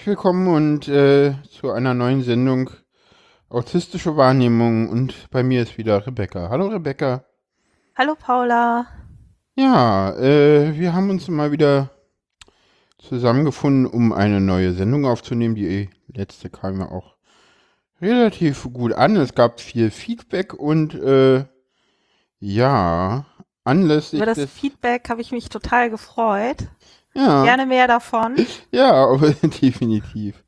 Herzlich willkommen und äh, zu einer neuen Sendung Autistische Wahrnehmung und bei mir ist wieder Rebecca. Hallo Rebecca. Hallo Paula. Ja, äh, wir haben uns mal wieder zusammengefunden, um eine neue Sendung aufzunehmen. Die letzte kam ja auch relativ gut an. Es gab viel Feedback und äh, ja, anlässlich Über das Feedback habe ich mich total gefreut. Ja, Gerne mehr davon. ja, aber definitiv.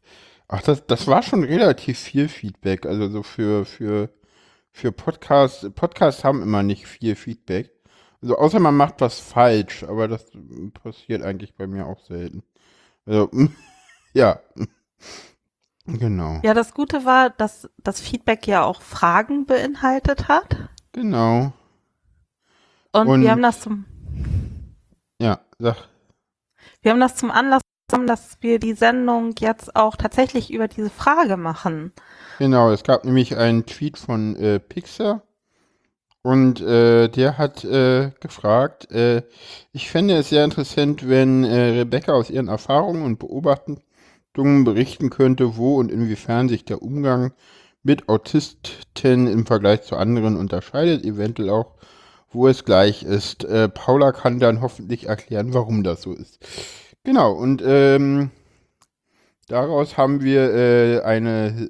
Ach, das, das war schon relativ viel Feedback. Also so für, für, für Podcasts. Podcasts haben immer nicht viel Feedback. Also außer man macht was falsch, aber das passiert eigentlich bei mir auch selten. Also, ja. Genau. Ja, das Gute war, dass das Feedback ja auch Fragen beinhaltet hat. Genau. Und, Und- wir haben das zum, Ja, sag. Wir haben das zum Anlass genommen, dass wir die Sendung jetzt auch tatsächlich über diese Frage machen. Genau, es gab nämlich einen Tweet von äh, Pixar und äh, der hat äh, gefragt, äh, ich fände es sehr interessant, wenn äh, Rebecca aus ihren Erfahrungen und Beobachtungen berichten könnte, wo und inwiefern sich der Umgang mit Autisten im Vergleich zu anderen unterscheidet, eventuell auch, wo es gleich ist. Äh, Paula kann dann hoffentlich erklären, warum das so ist. Genau, und ähm, daraus haben wir äh, eine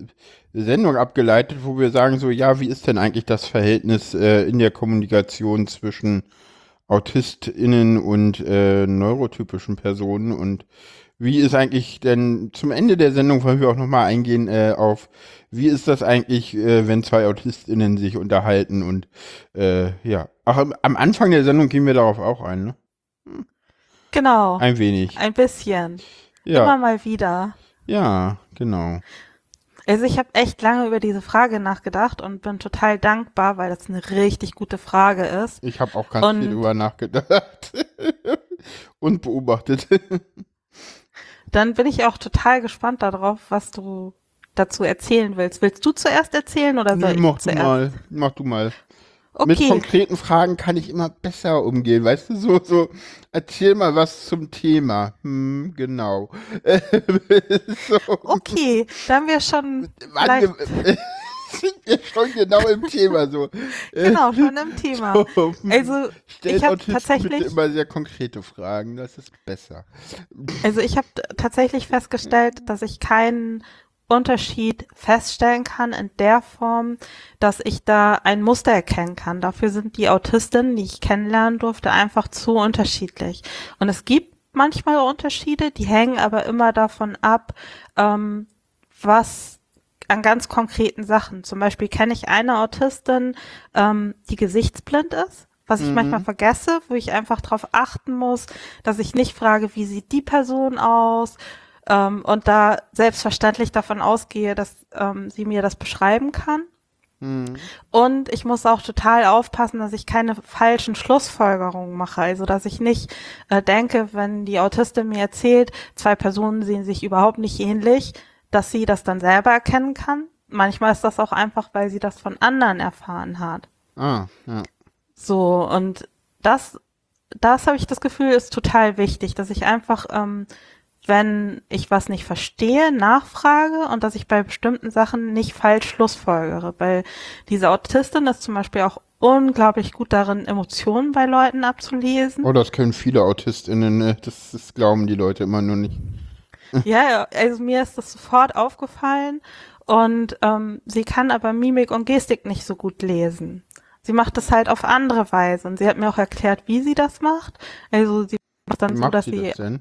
Sendung abgeleitet, wo wir sagen so, ja, wie ist denn eigentlich das Verhältnis äh, in der Kommunikation zwischen AutistInnen und äh, neurotypischen Personen und wie ist eigentlich denn, zum Ende der Sendung wollen wir auch nochmal eingehen äh, auf, wie ist das eigentlich, äh, wenn zwei AutistInnen sich unterhalten und äh, ja. Ach, am- am Anfang der Sendung gehen wir darauf auch ein, ne? Genau. Ein wenig. Ein bisschen. Immer Ja, mal wieder. ja, genau. Also ich habe echt lange über diese Frage nachgedacht und bin total dankbar, weil das eine richtig gute Frage ist. Ich habe auch ganz Und- viel drüber nachgedacht und beobachtet. Dann bin ich auch total gespannt darauf, was du dazu erzählen willst. Willst du zuerst erzählen oder soll Nee, ich mach du zuerst? mal, mach du mal. Mit Okay, konkreten Fragen kann ich immer besser umgehen, weißt du, so, so, erzähl mal was zum Thema. Hm, genau. so, okay, da haben wir schon wir- sind wir schon genau im Thema, so. genau schon im Thema. So, Also ich habe tatsächlich, bitte immer sehr konkrete Fragen, das ist besser. also ich habe tatsächlich festgestellt, dass ich keinen Unterschied feststellen kann in der Form, dass ich da ein Muster erkennen kann. Dafür sind die Autistinnen, die ich kennenlernen durfte, einfach zu unterschiedlich. Und es gibt manchmal Unterschiede, die hängen aber immer davon ab, ähm, was an ganz konkreten Sachen. Zum Beispiel kenne ich eine Autistin, ähm, die gesichtsblind ist, was ich Mhm. manchmal vergesse, wo ich einfach darauf achten muss, dass ich nicht frage, wie sieht die Person aus, ähm, und da selbstverständlich davon ausgehe, dass ähm, sie mir das beschreiben kann. Hm. Und ich muss auch total aufpassen, dass ich keine falschen Schlussfolgerungen mache. Also, dass ich nicht äh, denke, wenn die Autistin mir erzählt, zwei Personen sehen sich überhaupt nicht ähnlich, dass sie das dann selber erkennen kann. Manchmal ist das auch einfach, weil sie das von anderen erfahren hat. Ah, ja. So, und das, das habe ich das Gefühl, ist total wichtig, dass ich einfach, ähm, wenn ich was nicht verstehe, nachfrage und dass ich bei bestimmten Sachen nicht falsch schlussfolgere. Weil diese Autistin ist zum Beispiel auch unglaublich gut darin, Emotionen bei Leuten abzulesen. Oh, das können viele AutistInnen, ne? das, das glauben die Leute immer nur nicht. Ja, ja, also mir ist das sofort aufgefallen und ähm, sie kann aber Mimik und Gestik nicht so gut lesen. Sie macht das halt auf andere Weise und sie hat mir auch erklärt, wie sie das macht. Also sie macht dann so, dass sie das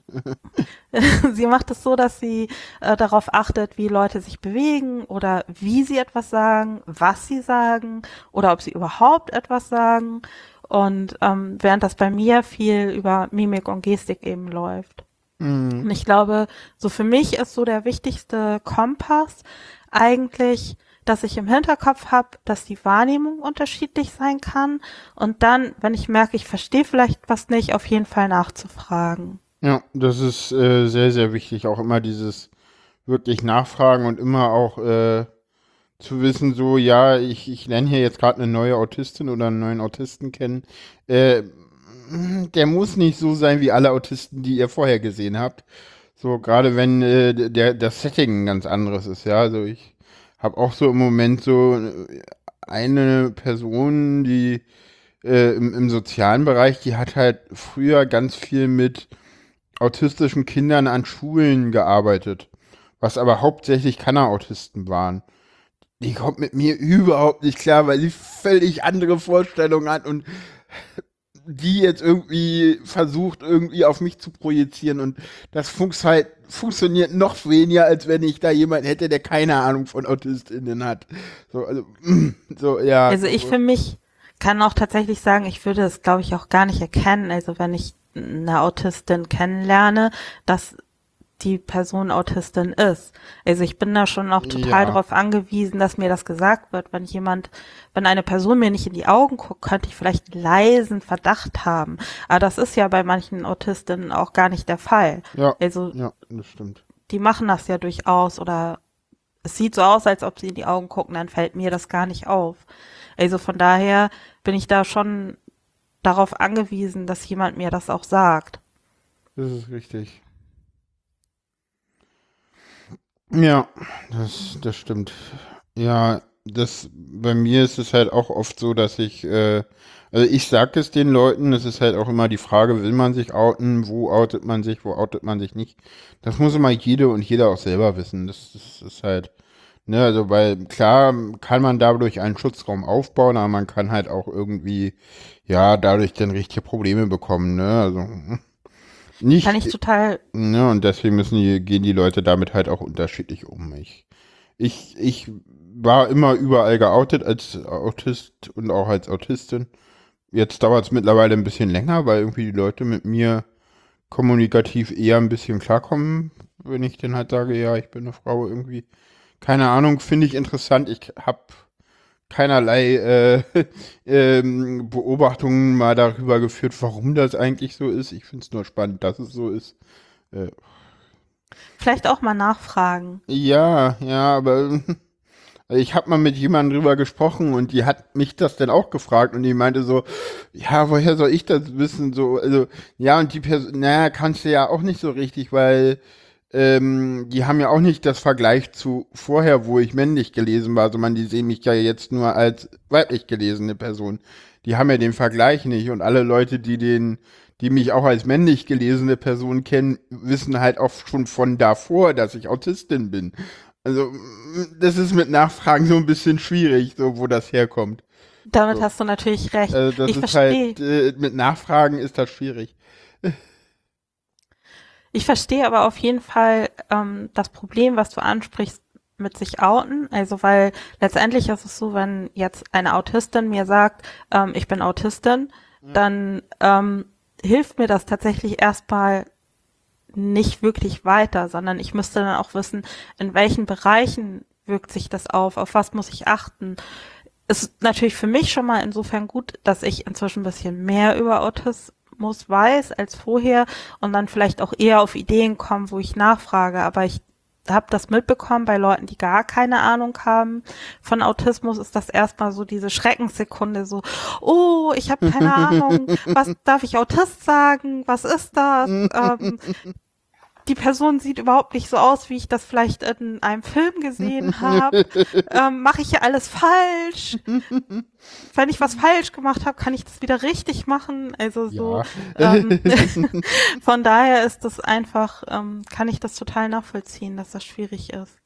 sie macht es so, dass sie äh, darauf achtet, wie Leute sich bewegen oder wie sie etwas sagen, was sie sagen oder ob sie überhaupt etwas sagen. Und ähm, während das bei mir viel über Mimik und Gestik eben läuft. Hm. Und ich glaube, so für mich ist so der wichtigste Kompass eigentlich, dass ich im Hinterkopf habe, dass die Wahrnehmung unterschiedlich sein kann und dann, wenn ich merke, ich verstehe vielleicht was nicht, auf jeden Fall nachzufragen. Ja, das ist äh, sehr, sehr wichtig. Auch immer dieses wirklich nachfragen und immer auch äh, zu wissen, so, ja, ich, ich lerne hier jetzt gerade eine neue Autistin oder einen neuen Autisten kennen. Äh, der muss nicht so sein wie alle Autisten, die ihr vorher gesehen habt, So, gerade wenn äh, der, das Setting ein ganz anderes ist, ja. Also ich habe auch so im Moment so äh, eine Person, die äh, im, im sozialen Bereich, die hat halt früher ganz viel mit autistischen Kindern an Schulen gearbeitet, was aber hauptsächlich Kanner-Autisten waren. Die kommt mit mir überhaupt nicht klar, weil sie völlig andere Vorstellungen hat und die jetzt irgendwie versucht, irgendwie auf mich zu projizieren und das funks halt, funktioniert noch weniger, als wenn ich da jemanden hätte, der keine Ahnung von AutistInnen hat. So, also, so, ja. Also ich für mich kann auch tatsächlich sagen, ich würde es, glaube ich, auch gar nicht erkennen. Also wenn ich eine Autistin kennenlerne, dass die Person Autistin ist. Also ich bin da schon auch total ja. darauf angewiesen, dass mir das gesagt wird. Wenn jemand, wenn eine Person mir nicht in die Augen guckt, könnte ich vielleicht leisen Verdacht haben. Aber das ist ja bei manchen Autistinnen auch gar nicht der Fall. Ja, also ja, das stimmt. Die machen das ja durchaus oder es sieht so aus, als ob sie in die Augen gucken, dann fällt mir das gar nicht auf. Also von daher bin ich da schon darauf angewiesen, dass jemand mir das auch sagt. Das ist richtig. Ja, das, das stimmt. Ja, das bei mir ist es halt auch oft so, dass ich, äh, also ich sag es den Leuten, es ist halt auch immer die Frage, will man sich outen, wo outet man sich, wo outet man sich nicht. Das muss immer jede und jeder auch selber wissen. Das, das ist halt, ne, also weil klar kann man dadurch einen Schutzraum aufbauen, aber man kann halt auch irgendwie, ja, dadurch dann richtige Probleme bekommen, ne, also. Nicht, Kann ich total. Ne, und deswegen müssen die, gehen die Leute damit halt auch unterschiedlich um. Ich, ich, ich war immer überall geoutet als Autist und auch als Autistin. Jetzt dauert es mittlerweile ein bisschen länger, weil irgendwie die Leute mit mir kommunikativ eher ein bisschen klarkommen, wenn ich dann halt sage, ja, ich bin eine Frau irgendwie. Keine Ahnung, finde ich interessant. Ich habe keinerlei äh, ähm, Beobachtungen mal darüber geführt, warum das eigentlich so ist. Ich finde es nur spannend, dass es so ist. Äh, Vielleicht auch mal nachfragen. Ja, ja, aber ich habe mal mit jemandem drüber gesprochen und die hat mich das dann auch gefragt und die meinte so, ja, woher soll ich das wissen? So, also, ja, und die Person, naja, kannst du ja auch nicht so richtig, weil ähm, die haben ja auch nicht das Vergleich zu vorher, wo ich männlich gelesen war, sondern die sehen mich ja jetzt nur als weiblich gelesene Person. Die haben ja den Vergleich nicht und alle Leute, die den, die mich auch als männlich gelesene Person kennen, wissen halt auch schon von davor, dass ich Autistin bin. Also, das ist mit Nachfragen so ein bisschen schwierig, so wo das herkommt. Damit so. hast du natürlich recht. Also das ich ist halt, äh, mit Nachfragen ist das schwierig. Ich verstehe aber auf jeden Fall ähm, das Problem, was du ansprichst, mit sich outen. Also weil letztendlich ist es so, wenn jetzt eine Autistin mir sagt, ähm, ich bin Autistin, mhm. dann ähm, hilft mir das tatsächlich erstmal nicht wirklich weiter, sondern ich müsste dann auch wissen, in welchen Bereichen wirkt sich das auf, auf was muss ich achten. Ist natürlich für mich schon mal insofern gut, dass ich inzwischen ein bisschen mehr über Autismus Algorithmus weiß als vorher und dann vielleicht auch eher auf Ideen kommen, wo ich nachfrage. Aber ich habe das mitbekommen bei Leuten, die gar keine Ahnung haben von Autismus, ist das erstmal so diese Schreckenssekunde, so, oh, ich habe keine Ahnung, was darf ich Autist sagen, was ist das? ähm, die Person sieht überhaupt nicht so aus, wie ich das vielleicht in einem Film gesehen habe. ähm, Mache ich hier alles falsch? Wenn ich was falsch gemacht habe, kann ich das wieder richtig machen. Also so. Ja. Ähm, von daher ist das einfach, ähm, kann ich das total nachvollziehen, dass das schwierig ist.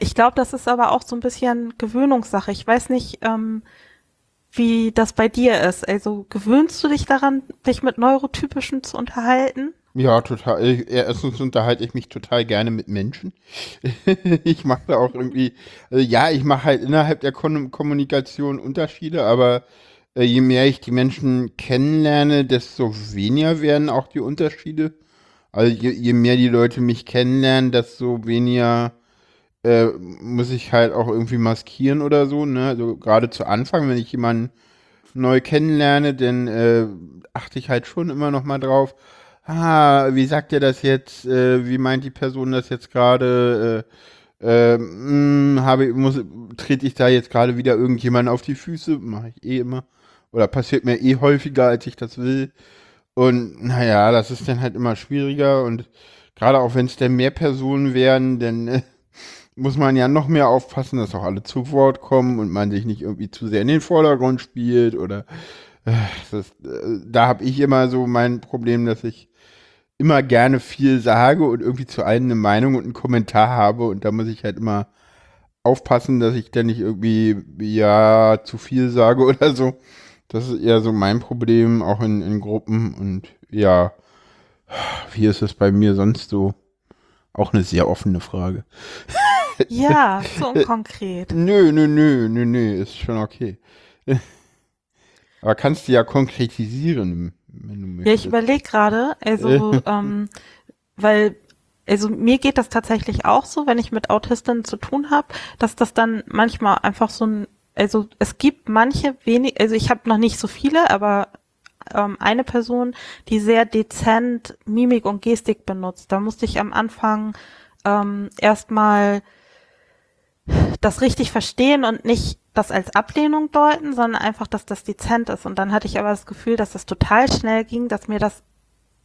Ich glaube, das ist aber auch so ein bisschen Gewöhnungssache. Ich weiß nicht, ähm, wie das bei dir ist. Also gewöhnst du dich daran, dich mit Neurotypischen zu unterhalten? Ja, total. Erstens unterhalte ich mich total gerne mit Menschen. ich mache da auch irgendwie, also ja, ich mache halt innerhalb der Kon Kommunikation Unterschiede, aber äh, je mehr ich die Menschen kennenlerne, desto weniger werden auch die Unterschiede. Also je, je mehr die Leute mich kennenlernen, desto weniger äh, muss ich halt auch irgendwie maskieren oder so. Ne? Also gerade zu Anfang, wenn ich jemanden neu kennenlerne, dann äh, achte ich halt schon immer noch mal drauf ah, wie sagt ihr das jetzt? Äh, wie meint die Person das jetzt gerade? Äh, äh, hm, ich, muss, trete ich da jetzt gerade wieder irgendjemand auf die Füße? Mache ich eh immer. Oder passiert mir eh häufiger, als ich das will. Und naja, das ist dann halt immer schwieriger und gerade auch wenn es dann mehr Personen wären, dann äh, muss man ja noch mehr aufpassen, dass auch alle zu Wort kommen und man sich nicht irgendwie zu sehr in den Vordergrund spielt oder äh, das, äh, da habe ich immer so mein Problem, dass ich immer gerne viel sage und irgendwie zu allen eine Meinung und einen Kommentar habe und da muss ich halt immer aufpassen, dass ich dann nicht irgendwie ja zu viel sage oder so. Das ist eher so mein Problem, auch in, in Gruppen und ja, wie ist es bei mir sonst so? Auch eine sehr offene Frage. Ja, so unkonkret. Nö, nö, nö, nö, nö, ist schon okay. Aber kannst du ja konkretisieren, wenn du möchtest. Ja, ich überlege gerade, also, ähm, weil, also mir geht das tatsächlich auch so, wenn ich mit Autistinnen zu tun habe, dass das dann manchmal einfach so ein, also es gibt manche wenig, also ich habe noch nicht so viele, aber ähm, eine Person, die sehr dezent Mimik und Gestik benutzt. Da musste ich am Anfang ähm, erstmal das richtig verstehen und nicht das als Ablehnung deuten, sondern einfach, dass das dezent ist. Und dann hatte ich aber das Gefühl, dass das total schnell ging, dass mir das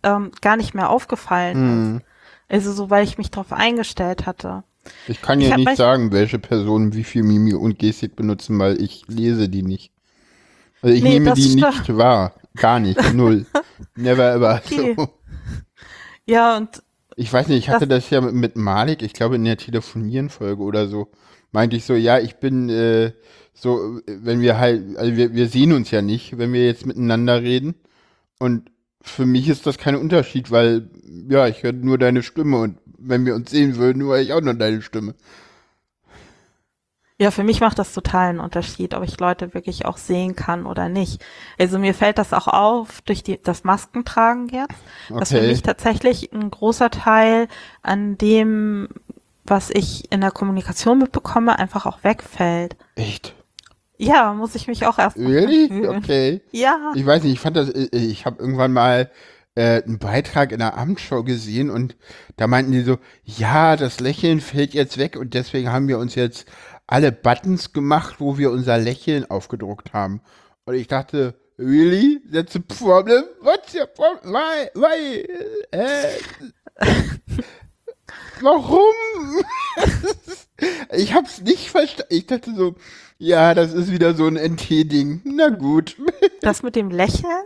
ähm, gar nicht mehr aufgefallen Hm. ist. Also so, weil ich mich darauf eingestellt hatte. Ich kann ja nicht sagen, welche Personen wie viel Mimi und Gestik benutzen, weil ich lese die nicht. Also ich Nee, nehme das die nicht wahr. Gar nicht. Null. Never ever. Okay. So. Ja, und Ich weiß nicht, ich hatte das, ja mit, mit Malik, ich glaube in der Telefonieren-Folge oder so, meinte ich so, ja, ich bin äh, so, wenn wir halt, also wir, wir sehen uns ja nicht, wenn wir jetzt miteinander reden. Und für mich ist das kein Unterschied, weil, ja, ich höre nur deine Stimme und wenn wir uns sehen würden, höre ich auch nur deine Stimme. Ja, für mich macht das total einen Unterschied, ob ich Leute wirklich auch sehen kann oder nicht. Also mir fällt das auch auf durch die, das Maskentragen jetzt, dass für Okay. mich tatsächlich ein großer Teil an dem, was ich in der Kommunikation mitbekomme, einfach auch wegfällt. Echt? Ja, muss ich mich auch erst Really? Okay. Ja, Ich weiß nicht, ich fand das, äh, ich habe irgendwann mal äh, einen Beitrag in der Abendshow gesehen und da meinten die so, ja, das Lächeln fällt jetzt weg und deswegen haben wir uns jetzt alle Buttons gemacht, wo wir unser Lächeln aufgedruckt haben. Und ich dachte, really? That's a problem? What's your problem? Why? Why? Äh, warum? ich hab's nicht verstanden. Ich dachte so, ja, das ist wieder so ein NT-Ding. Na gut. das mit dem Lächeln?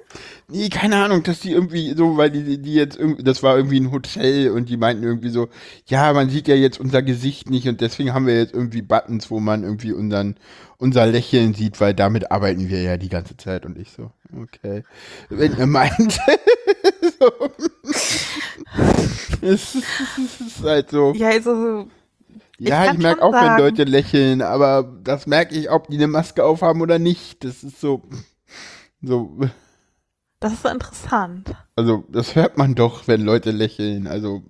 Nee, keine Ahnung, dass die irgendwie so, weil die, die jetzt irgendwie, das war irgendwie ein Hotel und die meinten irgendwie so, ja, man sieht ja jetzt unser Gesicht nicht und deswegen haben wir jetzt irgendwie Buttons, wo man irgendwie unseren, unser Lächeln sieht, weil damit arbeiten wir ja die ganze Zeit und ich so, okay. Wenn ihr meint, so. Es, ist, es ist halt so. Ja, also Ja, kann ich merke auch, wenn sagen- Leute lächeln, aber das merke ich, ob die eine Maske aufhaben oder nicht. Das ist so, so, das ist interessant. also das hört man doch, wenn Leute lächeln. Also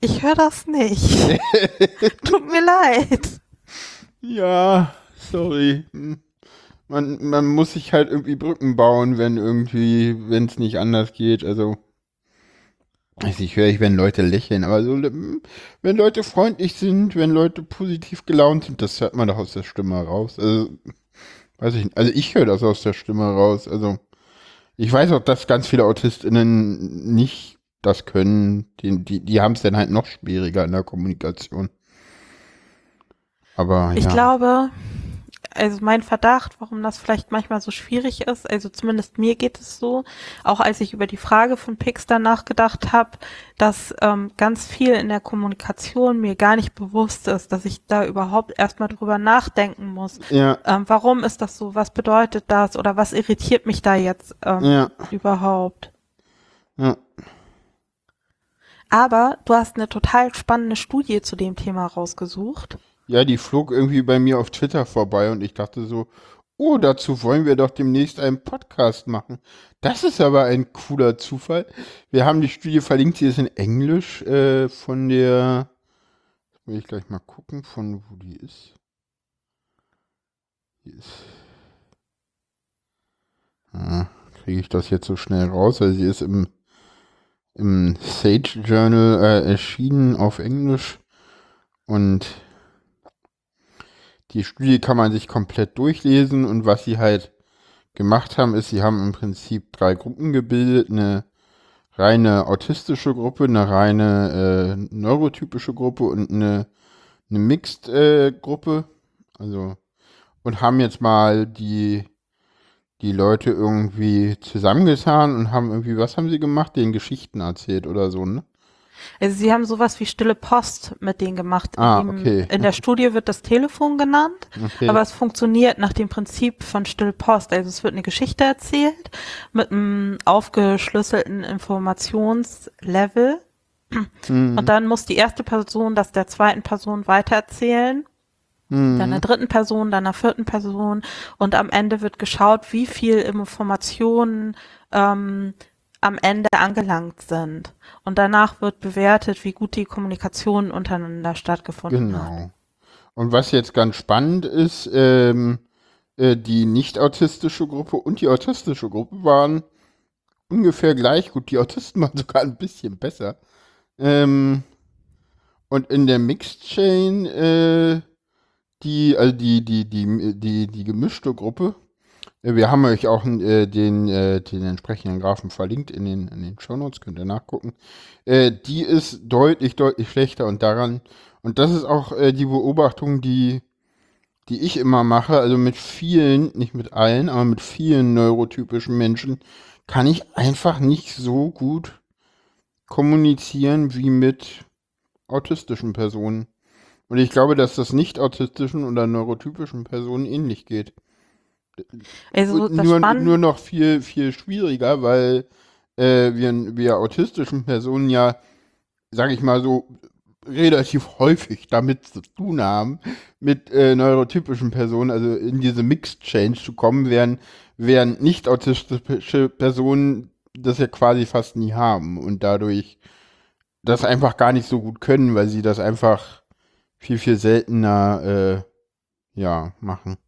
Ich höre das nicht. Tut mir leid. ja, sorry. Man, man muss sich halt irgendwie Brücken bauen, wenn irgendwie, wenn es nicht anders geht. Also ich höre ich, wenn Leute lächeln, aber so, wenn Leute freundlich sind, wenn Leute positiv gelaunt sind, das hört man doch aus der Stimme raus. Also weiß ich nicht. Also ich höre das aus der Stimme raus. Also ich weiß auch, dass ganz viele AutistInnen nicht das können. Die, die, die haben es dann halt noch schwieriger in der Kommunikation. Aber Ich ja. glaube, also mein Verdacht, warum das vielleicht manchmal so schwierig ist, also zumindest mir geht es so, auch als ich über die Frage von Pixar nachgedacht habe, dass ähm, ganz viel in der Kommunikation mir gar nicht bewusst ist, dass ich da überhaupt erstmal drüber nachdenken muss. ja, Ähm, warum ist das so? Was bedeutet das? Oder was irritiert mich da jetzt ähm, ja, überhaupt? ja. Aber du hast eine total spannende Studie zu dem Thema rausgesucht. Ja, die flog irgendwie bei mir auf Twitter vorbei und ich dachte so, oh, dazu wollen wir doch demnächst einen Podcast machen. Das ist aber ein cooler Zufall. Wir haben die Studie verlinkt, sie ist in Englisch äh, von der, will ich gleich mal gucken, von wo die ist. Die ist. Ah, Kriege ich das jetzt so schnell raus? Also sie ist im, im Sage Journal äh, erschienen auf Englisch und die Studie kann man sich komplett durchlesen und was sie halt gemacht haben, ist, sie haben im Prinzip drei Gruppen gebildet. Eine reine autistische Gruppe, eine reine äh, neurotypische Gruppe und eine, eine Mixed-Gruppe. Äh, also, und haben jetzt mal die, die Leute irgendwie zusammengetan und haben irgendwie, was haben sie gemacht? Den Geschichten erzählt oder so, ne? Also sie haben sowas wie stille Post mit denen gemacht. Ah, okay. In der Studie wird das Telefon genannt, okay. aber es funktioniert nach dem Prinzip von stille Post. Also es wird eine Geschichte erzählt mit einem aufgeschlüsselten Informationslevel. Mhm. Und dann muss die erste Person das der zweiten Person weitererzählen. Mhm. Dann der dritten Person, dann der vierten Person. Und am Ende wird geschaut, wie viel Informationen ähm, am Ende angelangt sind. Und danach wird bewertet, wie gut die Kommunikation untereinander stattgefunden genau. hat. Genau. Und was jetzt ganz spannend ist, ähm, äh, die nicht autistische Gruppe und die autistische Gruppe waren ungefähr gleich gut. Die Autisten waren sogar ein bisschen besser. Ähm, und in der Mixed Chain, äh, die, also die, die, die, die, die gemischte Gruppe, wir haben euch auch äh, den, äh, den entsprechenden Graphen verlinkt in den, in den Shownotes, könnt ihr nachgucken. Äh, die ist deutlich, deutlich schlechter und daran, und das ist auch äh, die Beobachtung, die, die ich immer mache, also mit vielen, nicht mit allen, aber mit vielen neurotypischen Menschen kann ich einfach nicht so gut kommunizieren wie mit autistischen Personen. Und ich glaube, dass das nicht autistischen oder neurotypischen Personen ähnlich geht. Also, nur, nur noch viel, viel schwieriger, weil äh, wir, wir autistischen Personen ja, sag ich mal so, relativ häufig damit zu tun haben, mit äh, neurotypischen Personen, also in diese Mixed Change zu kommen, während, während nicht autistische Personen das ja quasi fast nie haben und dadurch das einfach gar nicht so gut können, weil sie das einfach viel, viel seltener äh, ja, machen.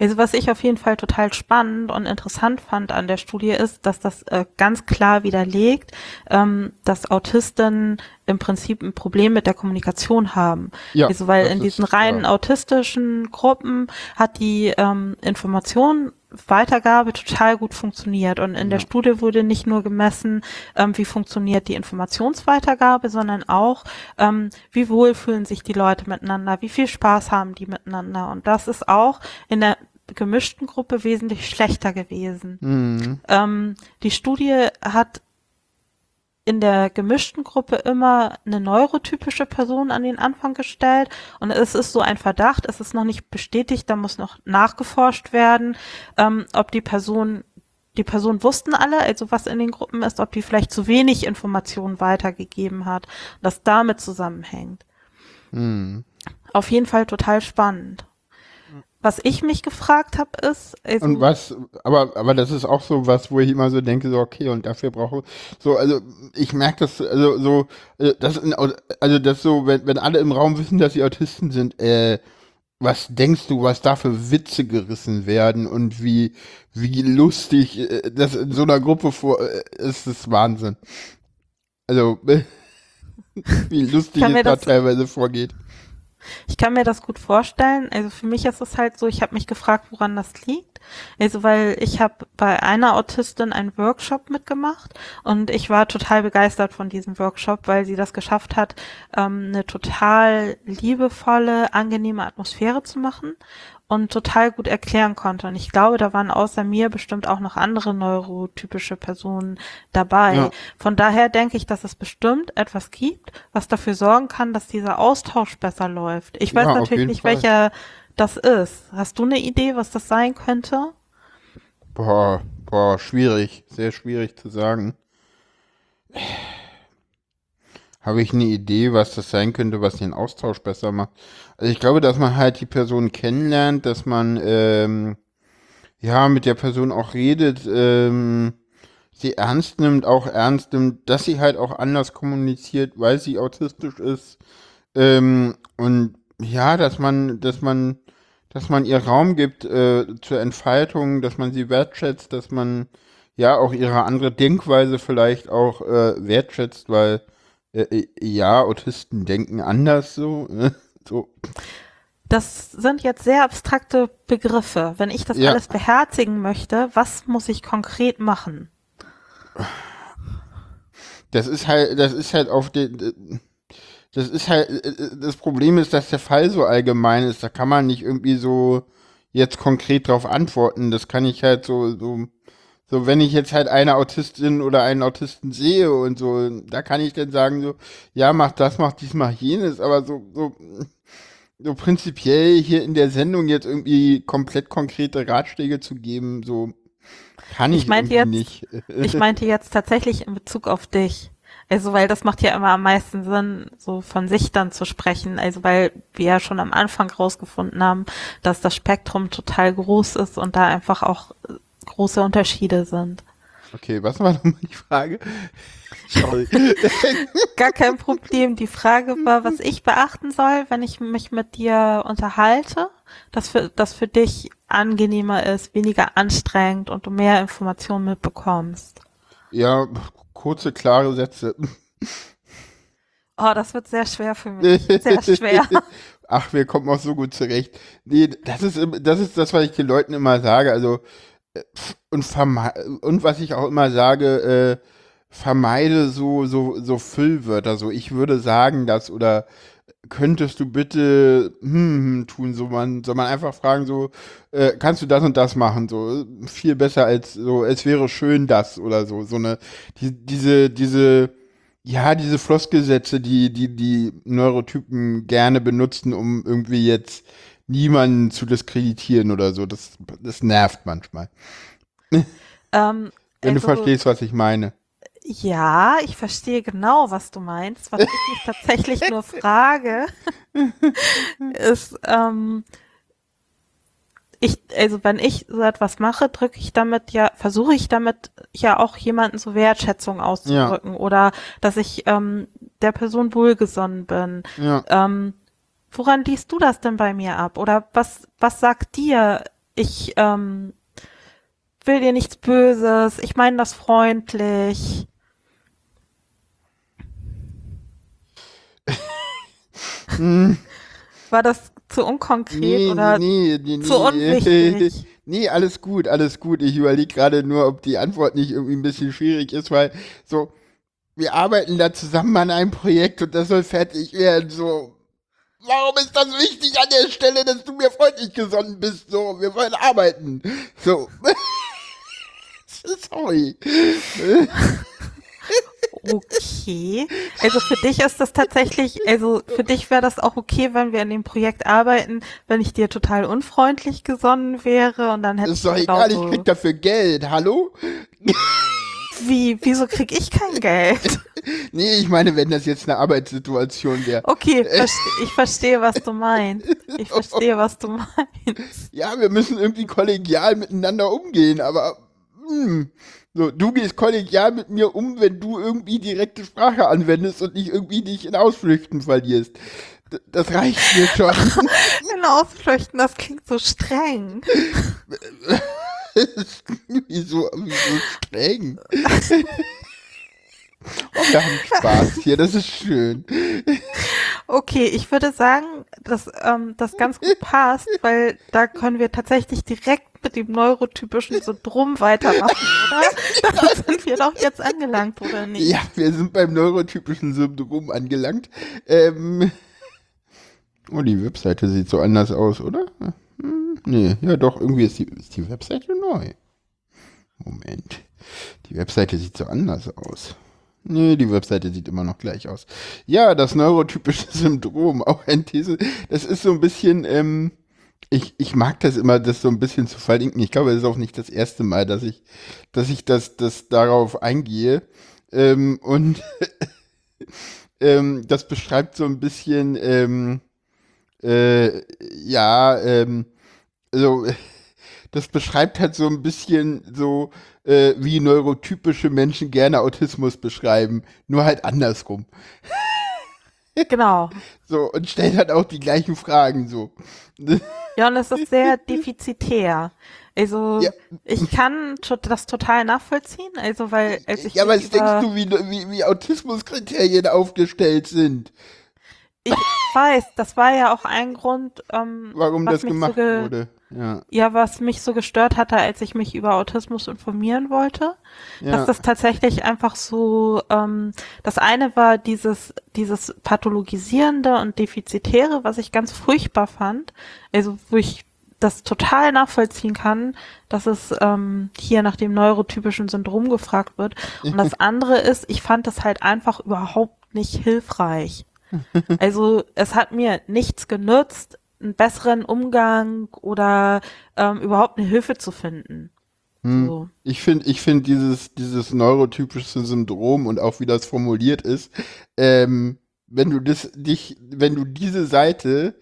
Also was ich auf jeden Fall total spannend und interessant fand an der Studie ist, dass das äh, ganz klar widerlegt, ähm, dass Autisten im Prinzip ein Problem mit der Kommunikation haben. Ja, also weil in diesen reinen ja. autistischen Gruppen hat die ähm, Information Weitergabe total gut funktioniert. Und in ja. der Studie wurde nicht nur gemessen, ähm, wie funktioniert die Informationsweitergabe, sondern auch, ähm, wie wohl fühlen sich die Leute miteinander, wie viel Spaß haben die miteinander. Und das ist auch in der gemischten Gruppe wesentlich schlechter gewesen. Mhm. Ähm, die Studie hat in der gemischten Gruppe immer eine neurotypische Person an den Anfang gestellt und es ist so ein Verdacht, es ist noch nicht bestätigt, da muss noch nachgeforscht werden, ähm, ob die Person die Person wussten alle, also was in den Gruppen ist, ob die vielleicht zu wenig Informationen weitergegeben hat, das damit zusammenhängt. Mhm. Auf jeden Fall total spannend. Was ich mich gefragt habe, ist. Also und was, aber, aber das ist auch so was, wo ich immer so denke, so, okay, und dafür brauche so, also ich merke das, also so, äh, das, also das so, wenn, wenn alle im Raum wissen, dass sie Autisten sind, äh, was denkst du, was da für Witze gerissen werden und wie, wie lustig äh, das in so einer Gruppe vor, äh, ist das Wahnsinn. Also, wie lustig es da teilweise vorgeht. Ich kann mir das gut vorstellen. Also für mich ist es halt so, ich habe mich gefragt, woran das liegt. Also weil ich habe bei einer Autistin einen Workshop mitgemacht und ich war total begeistert von diesem Workshop, weil sie das geschafft hat, ähm, eine total liebevolle, angenehme Atmosphäre zu machen und total gut erklären konnte. Und ich glaube, da waren außer mir bestimmt auch noch andere neurotypische Personen dabei. Ja. Von daher denke ich, dass es bestimmt etwas gibt, was dafür sorgen kann, dass dieser Austausch besser läuft. Ich weiß ja, natürlich nicht, Fall. welcher das ist. Hast du eine Idee, was das sein könnte? Boah, boah, schwierig, sehr schwierig zu sagen. Habe ich eine Idee, was das sein könnte, was den Austausch besser macht? Also ich glaube, dass man halt die Person kennenlernt, dass man ähm, ja mit der Person auch redet, ähm, sie ernst nimmt, auch ernst nimmt, dass sie halt auch anders kommuniziert, weil sie autistisch ist. Ähm, und ja, dass man, dass man, dass man ihr Raum gibt äh, zur Entfaltung, dass man sie wertschätzt, dass man ja auch ihre andere Denkweise vielleicht auch äh, wertschätzt, weil äh, äh ja, Autisten denken anders so. Ne? so. Das sind jetzt sehr abstrakte Begriffe. Wenn ich das Ja. alles beherzigen möchte, was muss ich konkret machen? Das ist halt, das ist halt auf den, das ist halt, äh, das Problem ist, dass der Fall so allgemein ist. Da kann man nicht irgendwie so jetzt konkret drauf antworten. Das kann ich halt so, so, so, wenn ich jetzt halt eine Autistin oder einen Autisten sehe und so, da kann ich dann sagen so, ja, mach das, mach dies, mach jenes, aber so, so, so prinzipiell hier in der Sendung jetzt irgendwie komplett konkrete Ratschläge zu geben, so kann ich, Ich meinte jetzt- nicht. Ich meinte jetzt tatsächlich in Bezug auf dich. Also, weil das macht ja immer am meisten Sinn, so von sich dann zu sprechen. Also, weil wir ja schon am Anfang rausgefunden haben, dass das Spektrum total groß ist und da einfach auch große Unterschiede sind. Okay, was war nochmal die Frage? Sorry. Gar kein Problem. Die Frage war, was ich beachten soll, wenn ich mich mit dir unterhalte, dass für, das für dich angenehmer ist, weniger anstrengend und du mehr Informationen mitbekommst. ja, kurze, klare Sätze. Oh, das wird sehr schwer für mich. Sehr schwer. Ach, wir kommen auch so gut zurecht. Nee, das ist, das ist das, was ich den Leuten immer sage. Also, und, und was ich auch immer sage, äh, vermeide so, so, so Füllwörter. So, ich würde sagen das oder könntest du bitte hm, hm, tun, so man, soll man einfach fragen, so, äh, kannst du das und das machen, so, viel besser als so, es wäre schön das oder so, so eine, die, diese, diese, ja, diese Floskelsätze, die, die, die Neurotypen gerne benutzen, um irgendwie jetzt niemanden zu diskreditieren oder so, das, das nervt manchmal. Ähm, Wenn du also, verstehst, was ich meine. Ja, ich verstehe genau, was du meinst. Was ich mich tatsächlich nur frage, ist, ähm, ich, also wenn ich so etwas mache, drücke ich damit ja, versuche ich damit ja auch jemanden so Wertschätzung auszudrücken oder dass ich ähm, der Person wohlgesonnen bin. Ja. Ähm, woran liest du das denn bei mir ab? Oder was, was sagt dir, ich ähm, will dir nichts Böses, ich meine das freundlich. War das zu unkonkret Nee, oder nee, nee, nee, zu unwichtig? Nee, alles gut, alles gut. Ich überlege gerade nur, ob die Antwort nicht irgendwie ein bisschen schwierig ist, weil so, wir arbeiten da zusammen an einem Projekt und das soll fertig werden. So, warum ist das wichtig an der Stelle, dass du mir freundlich gesonnen bist? So, wir wollen arbeiten. So. Sorry. Okay. Also für dich ist das tatsächlich, also für dich wäre das auch okay, wenn wir an dem Projekt arbeiten, wenn ich dir total unfreundlich gesonnen wäre und dann Ist hättest doch du egal, ich krieg dafür Geld. Hallo? Wie, wieso krieg ich kein Geld? Nee, ich meine, wenn das jetzt eine Arbeitssituation wäre. Okay, verste ich verstehe, was du meinst. Ich verstehe, was du meinst. ja, wir müssen irgendwie kollegial miteinander umgehen, aber hm, so, du gehst kollegial mit mir um, wenn du irgendwie direkte Sprache anwendest und nicht irgendwie dich in Ausflüchten verlierst. D das reicht mir schon. In Ausflüchten, das klingt so streng. wieso, wieso streng? Oh, wir haben Spaß hier, das ist schön. Okay, ich würde sagen, dass ähm, das ganz gut passt, weil da können wir tatsächlich direkt mit dem neurotypischen Syndrom weitermachen, oder? Da sind wir doch jetzt angelangt, oder nicht? Ja, wir sind beim neurotypischen Syndrom angelangt. Ähm, oh, die Webseite sieht so anders aus, oder? Hm, nee, ja doch, irgendwie ist die, ist die Webseite neu. Moment. Die Webseite sieht so anders aus. Nee, die Webseite sieht immer noch gleich aus. Ja, das neurotypische Syndrom, auch ein These. Das ist so ein bisschen, ähm, ich, ich mag das immer, das so ein bisschen zu verlinken. Ich glaube, es ist auch nicht das erste Mal, dass ich, dass ich das, das darauf eingehe. Ähm, und ähm, das beschreibt so ein bisschen, ähm, äh, ja, ähm, also das beschreibt halt so ein bisschen so, äh, wie neurotypische Menschen gerne Autismus beschreiben, nur halt andersrum. Genau. So, und stellt halt auch die gleichen Fragen so. Ja, und es ist sehr defizitär. Also Ja. ich kann das total nachvollziehen, also weil als ich ja, mich was denkst du, wie, wie, wie Autismuskriterien aufgestellt sind? ich weiß, das war ja auch ein Grund, ähm, warum was das mich so gemacht ge- wurde. Ja, ja, was mich so gestört hatte, als ich mich über Autismus informieren wollte. ja. dass das tatsächlich einfach so, ähm, das eine war dieses, dieses pathologisierende und defizitäre, was ich ganz furchtbar fand, also wo ich das total nachvollziehen kann, dass es ähm, hier nach dem neurotypischen Syndrom gefragt wird. Und das andere ist, ich fand das halt einfach überhaupt nicht hilfreich. Also es hat mir nichts genützt, einen besseren Umgang oder ähm, überhaupt eine Hilfe zu finden. Hm. So. Ich finde, ich finde dieses, dieses neurotypische Syndrom und auch wie das formuliert ist, ähm, wenn du das, dich, wenn du diese Seite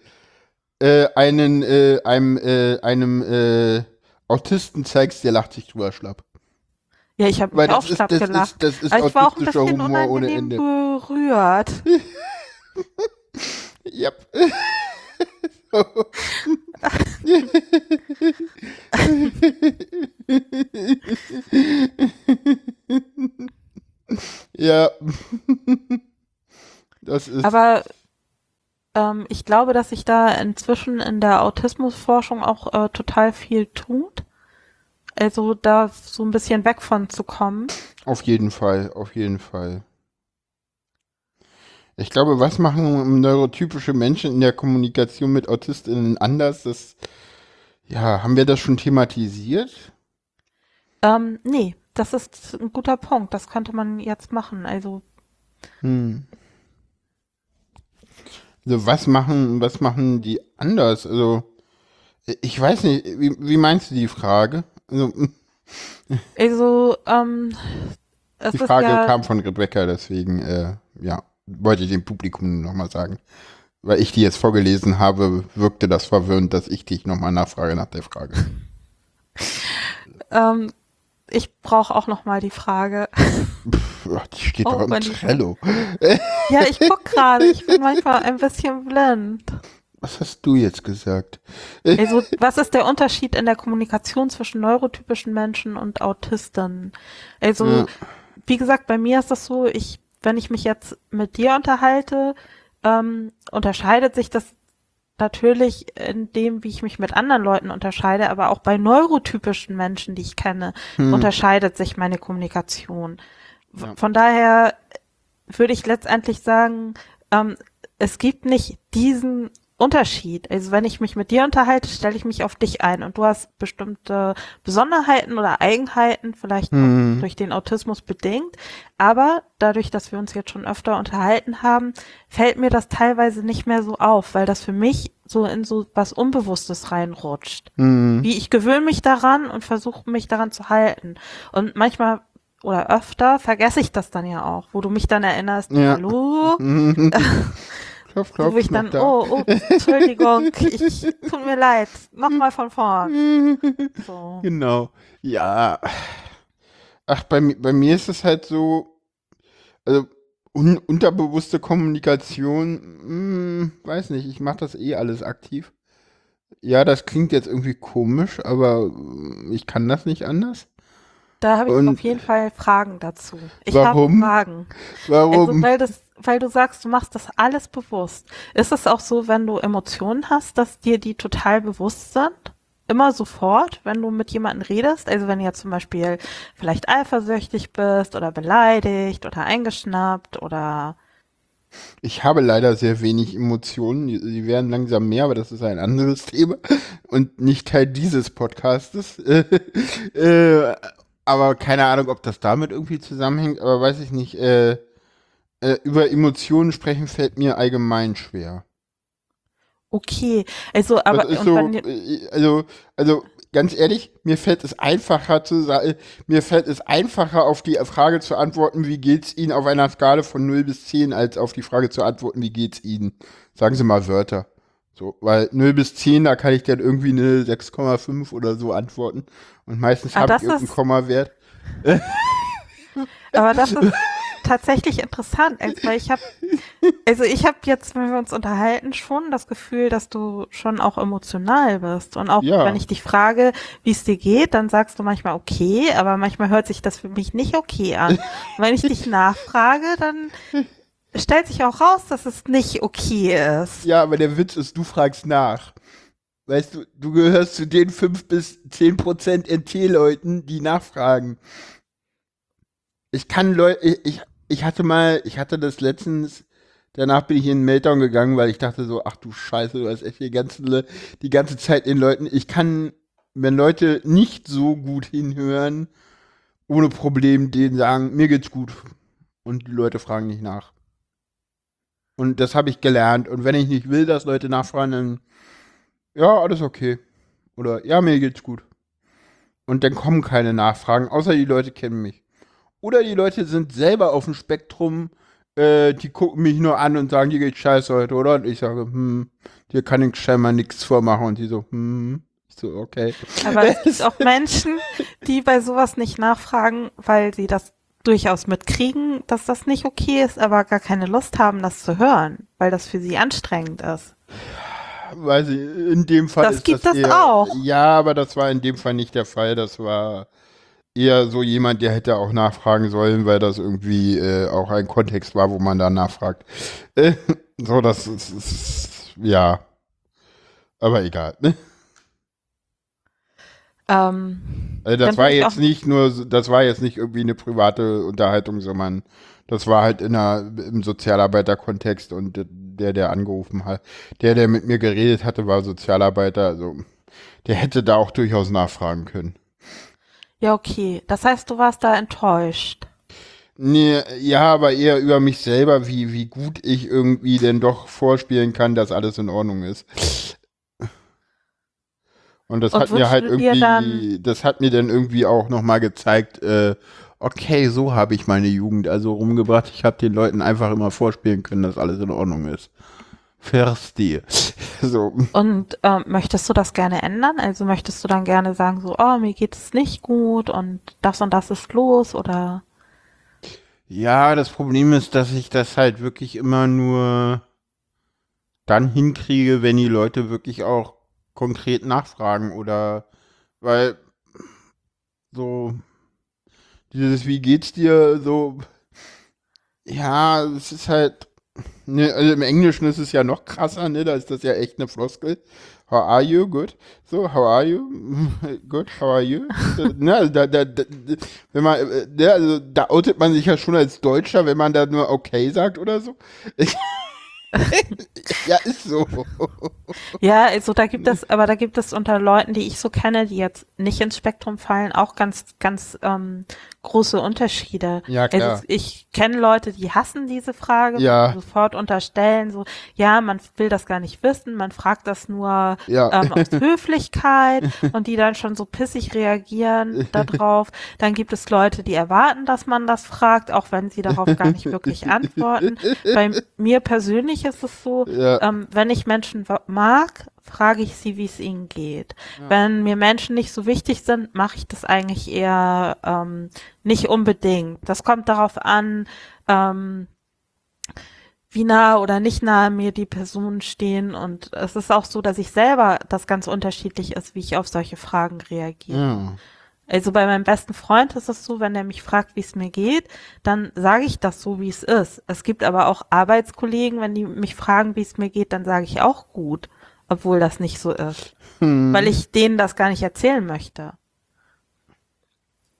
äh, einen, äh, einem, äh, einem äh, Autisten zeigst, der lacht sich drüber schlapp. Ja, ich habe mich auch das ist, schlapp das gelacht. ist, das ist Aber ich war auch ein bisschen Humor ohne Ende. berührt. Yep. Ja. Das ist. Aber ähm, ich glaube, dass sich da inzwischen in der Autismusforschung auch äh, total viel tut. Also da so ein bisschen weg von zu kommen. Auf jeden Fall, auf jeden Fall. Ich glaube, was machen neurotypische Menschen in der Kommunikation mit AutistInnen anders? Das, ja, haben wir das schon thematisiert? Ähm, nee, das ist ein guter Punkt. Das könnte man jetzt machen. Also Hm. Also was machen, was machen die anders? Also, ich weiß nicht, wie, wie meinst du die Frage? Also, Also, ähm, es die Frage ja, kam von Rebecca, deswegen, äh, ja, wollte ich dem Publikum nochmal sagen. Weil ich die jetzt vorgelesen habe, wirkte das verwirrend, dass ich dich nochmal nachfrage nach der Frage. ähm, ich brauche auch noch mal die Frage. Pff, die steht Oh, doch im Trello. Ja, ich guck gerade. Ich bin manchmal ein bisschen blind. Was hast du jetzt gesagt? Also, was ist der Unterschied in der Kommunikation zwischen neurotypischen Menschen und Autisten? Also, Ja. wie gesagt, bei mir ist das so, ich, wenn ich mich jetzt mit dir unterhalte, ähm, unterscheidet sich das natürlich in dem, wie ich mich mit anderen Leuten unterscheide, aber auch bei neurotypischen Menschen, die ich kenne, Hm. unterscheidet sich meine Kommunikation. Ja. Von daher würde ich letztendlich sagen, ähm, es gibt nicht diesen Unterschied. Also wenn ich mich mit dir unterhalte, stelle ich mich auf dich ein und du hast bestimmte Besonderheiten oder Eigenheiten, vielleicht Hm. auch durch den Autismus bedingt. Aber dadurch, dass wir uns jetzt schon öfter unterhalten haben, fällt mir das teilweise nicht mehr so auf, weil das für mich so in so was Unbewusstes reinrutscht Hm. wie ich gewöhne mich daran und versuche mich daran zu halten. Und manchmal oder öfter vergesse ich das dann ja auch, wo du mich dann erinnerst, Ja. hallo, klopf, klopf, wo ich dann, da. oh, oh, Entschuldigung, ich, tut mir leid, nochmal von vorn. So. Genau. Ja. Ach, bei, bei mir ist es halt so, also un unterbewusste Kommunikation, hm, weiß nicht, ich mache das eh alles aktiv. Ja, das klingt jetzt irgendwie komisch, aber hm, ich kann das nicht anders. Da habe ich Und- auf jeden Fall Fragen dazu. Ich Warum? habe Fragen. Warum? Also, weil, das, weil du sagst, du machst das alles bewusst. Ist es auch so, wenn du Emotionen hast, dass dir die total bewusst sind? Immer sofort, wenn du mit jemandem redest? Also wenn du jetzt zum Beispiel vielleicht eifersüchtig bist oder beleidigt oder eingeschnappt oder Ich habe leider sehr wenig Emotionen. Die, werden langsam mehr, aber das ist ein anderes Thema und nicht Teil dieses Podcastes. äh, aber keine Ahnung, ob das damit irgendwie zusammenhängt, aber weiß ich nicht. Äh, äh, über Emotionen sprechen fällt mir allgemein schwer. okay. Also aber so, äh, also, also ganz ehrlich, mir fällt es einfacher zu sagen, mir fällt es einfacher auf die Frage zu antworten, wie geht's Ihnen auf einer Skala von 0 bis 10, als auf die Frage zu antworten, wie geht's Ihnen? Sagen Sie mal Wörter. So, weil 0 bis 10, da kann ich dann irgendwie eine 6,5 oder so antworten. Und meistens Ah, habe ich irgendeinen Kommawert. Aber das ist tatsächlich interessant, also, weil ich habe, also ich habe jetzt, wenn wir uns unterhalten, schon das Gefühl, dass du schon auch emotional bist. Und auch Ja. wenn ich dich frage, wie es dir geht, dann sagst du manchmal okay, aber manchmal hört sich das für mich nicht okay an. Und wenn ich dich nachfrage, dann stellt sich auch raus, dass es nicht okay ist. Ja, aber der Witz ist, du fragst nach. Weißt du, du gehörst zu den 5 bis 10 Prozent NT-Leuten, die nachfragen. Ich kann Leute, ich, ich, ich hatte mal, ich hatte das letztens, danach bin ich in den Meltdown gegangen, weil ich dachte so, ach du Scheiße, du hast echt die ganze, die ganze Zeit den Leuten, ich kann, wenn Leute nicht so gut hinhören, ohne Problem denen sagen, mir geht's gut. Und die Leute fragen nicht nach. Und das habe ich gelernt. Und wenn ich nicht will, dass Leute nachfragen, dann ja, alles okay. Oder ja, mir geht's gut. Und dann kommen keine Nachfragen, außer die Leute kennen mich. Oder die Leute sind selber auf dem Spektrum, äh, die gucken mich nur an und sagen, dir geht's scheiße heute, oder? Und ich sage, hm, dir kann ich scheinbar nichts vormachen. Und die so, hm. Ich so, okay. Aber es gibt auch Menschen, die bei sowas nicht nachfragen, weil sie das durchaus mitkriegen, dass das nicht okay ist, aber gar keine Lust haben, das zu hören, weil das für sie anstrengend ist. Weiß ich, in dem Fall Das ist gibt das eher, auch. Ja, aber das war in dem Fall nicht der Fall. Das war eher so jemand, der hätte auch nachfragen sollen, weil das irgendwie äh, auch ein Kontext war, wo man da nachfragt. Äh, so, das ist, ist ja. Aber egal. Ne? Ähm, Also das war jetzt nicht nur, das war jetzt nicht irgendwie eine private Unterhaltung, sondern das war halt in einer, im Sozialarbeiterkontext und der, der angerufen hat, der, der mit mir geredet hatte, war Sozialarbeiter, also der hätte da auch durchaus nachfragen können. Ja, okay. Das heißt, du warst da enttäuscht. Nee, ja, aber eher über mich selber, wie, wie gut ich irgendwie denn doch vorspielen kann, dass alles in Ordnung ist. Und das Und hat mir halt irgendwie, das hat mir dann irgendwie auch nochmal gezeigt, äh, okay, so habe ich meine Jugend also rumgebracht. Ich habe den Leuten einfach immer vorspielen können, dass alles in Ordnung ist. Verstehe. So. Und ähm, möchtest du das gerne ändern? Also möchtest du dann gerne sagen, so, oh, mir geht es nicht gut und das und das ist los oder Ja, das Problem ist, dass ich das halt wirklich immer nur dann hinkriege, wenn die Leute wirklich auch konkret nachfragen oder weil so dieses wie geht's dir so ja, es ist halt ne, also im Englischen ist es ja noch krasser, ne, da ist das ja echt eine Floskel. How are you? Good. So, how are you? Good. How are you? ne, also da, da, da, wenn man, äh, ne, also da outet man sich ja schon als Deutscher, wenn man da nur okay sagt oder so. ja, ist so. Ja, also da gibt es, aber da gibt es unter Leuten, die ich so kenne, die jetzt nicht ins Spektrum fallen, auch ganz, ganz ähm, große Unterschiede. Ja, klar. Also ich kenne Leute, die hassen diese Frage, Ja. die sofort unterstellen, so, ja, man will das gar nicht wissen, man fragt das nur Ja. ähm, aus Höflichkeit und die dann schon so pissig reagieren darauf. Dann gibt es Leute, die erwarten, dass man das fragt, auch wenn sie darauf gar nicht wirklich antworten. Bei mir persönlich ist es so, Ja. ähm, wenn ich Menschen mag, frage ich sie, wie es ihnen geht. Wenn mir Menschen nicht so wichtig sind, mache ich das eigentlich eher ähm, nicht unbedingt. Das kommt darauf an, ähm, wie nah oder nicht nah mir die Personen stehen. Und es ist auch so, dass ich selber das ganz unterschiedlich ist, wie ich auf solche Fragen reagiere. Ja. Also bei meinem besten Freund ist es so, wenn er mich fragt, wie es mir geht, dann sage ich das so, wie es ist. Es gibt aber auch Arbeitskollegen, wenn die mich fragen, wie es mir geht, dann sage ich auch gut, obwohl das nicht so ist, Hm. weil ich denen das gar nicht erzählen möchte.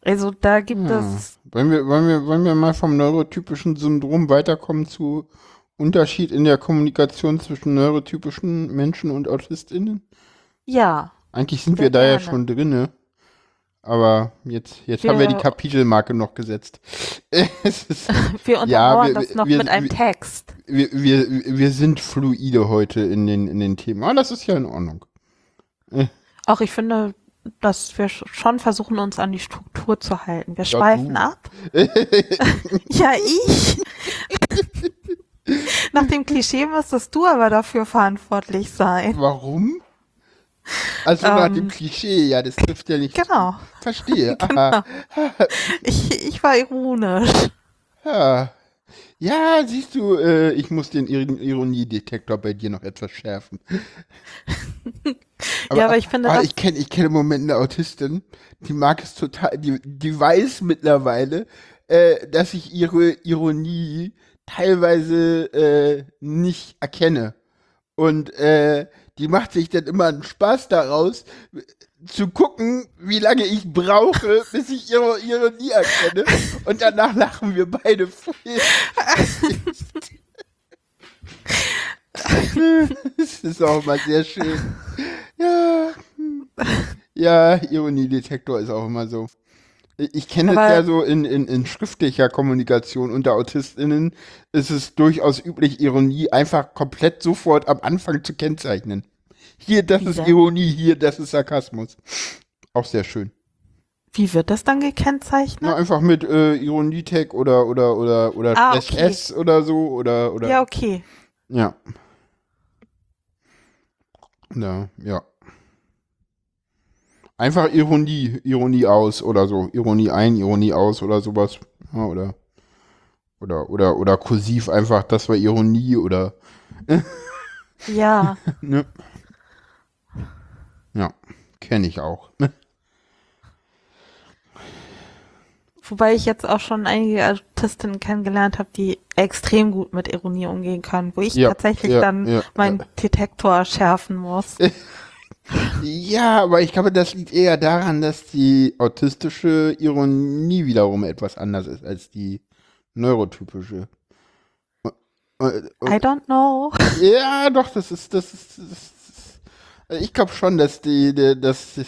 Also da gibt es, Wollen wir, wollen, wir, wollen wir mal vom neurotypischen Syndrom weiterkommen zu Unterschied in der Kommunikation zwischen neurotypischen Menschen und AutistInnen? ja, Eigentlich sind wir da ja gerne. schon drinne. Aber jetzt, jetzt haben wir die Wir- Kapitelmarke noch gesetzt. Es ist, wir Ja, untermauern wir- das noch wir- mit einem wir- Text. wir, wir, wir sind fluide heute in den, in den Themen. Aber das ist ja in Ordnung. Auch ich finde, dass wir sch- schon versuchen, uns an die Struktur zu halten. Wir schweifen du. ab. ja, ich. Nach dem Klischee müsstest du aber dafür verantwortlich sein. Warum? Also nach Ähm, dem Klischee, ja, das trifft ja nicht. Genau. Verstehe. Aha. Ich, ich war ironisch. Ja. Ja, siehst du, äh, ich muss den Ir Ironiedetektor bei dir noch etwas schärfen. Ja, aber ich finde, ah, das- ich kenne ich kenn im Moment eine Autistin, die mag es total, die, die weiß mittlerweile, äh, dass ich ihre Ironie teilweise äh, nicht erkenne. Und äh, die macht sich dann immer einen Spaß daraus, zu gucken, wie lange ich brauche, bis ich ihre Ironie erkenne. Und danach lachen wir beide viel. das ist auch mal sehr schön. Ja. Ja, Ironiedetektor ist auch immer so. Ich kenne es ja so in, in, in schriftlicher Kommunikation unter AutistInnen ist es durchaus üblich, Ironie einfach komplett sofort am Anfang zu kennzeichnen. Hier, das Wie ist denn? Ironie, hier, das ist Sarkasmus. Auch sehr schön. Wie wird das dann gekennzeichnet? Na, einfach mit äh, Ironietag oder oder oder oder ah, okay. S oder so oder oder. Ja, okay. Ja. Ja, ja. Einfach Ironie, Ironie aus oder so. Ironie ein, Ironie aus oder sowas. Ja, oder, oder, oder, oder kursiv einfach, das war Ironie oder. ja. ne? Ja, kenne ich auch. Wobei ich jetzt auch schon einige Artistinnen kennengelernt habe, die extrem gut mit Ironie umgehen können, wo ich ja, tatsächlich ja, dann meinen Detektor schärfen muss. Ja, aber ich glaube, das liegt eher daran, dass die autistische Ironie wiederum etwas anders ist als die neurotypische. I don't know. Ja, doch, das ist, das ist, das ist ich glaube schon, dass die, die, dass,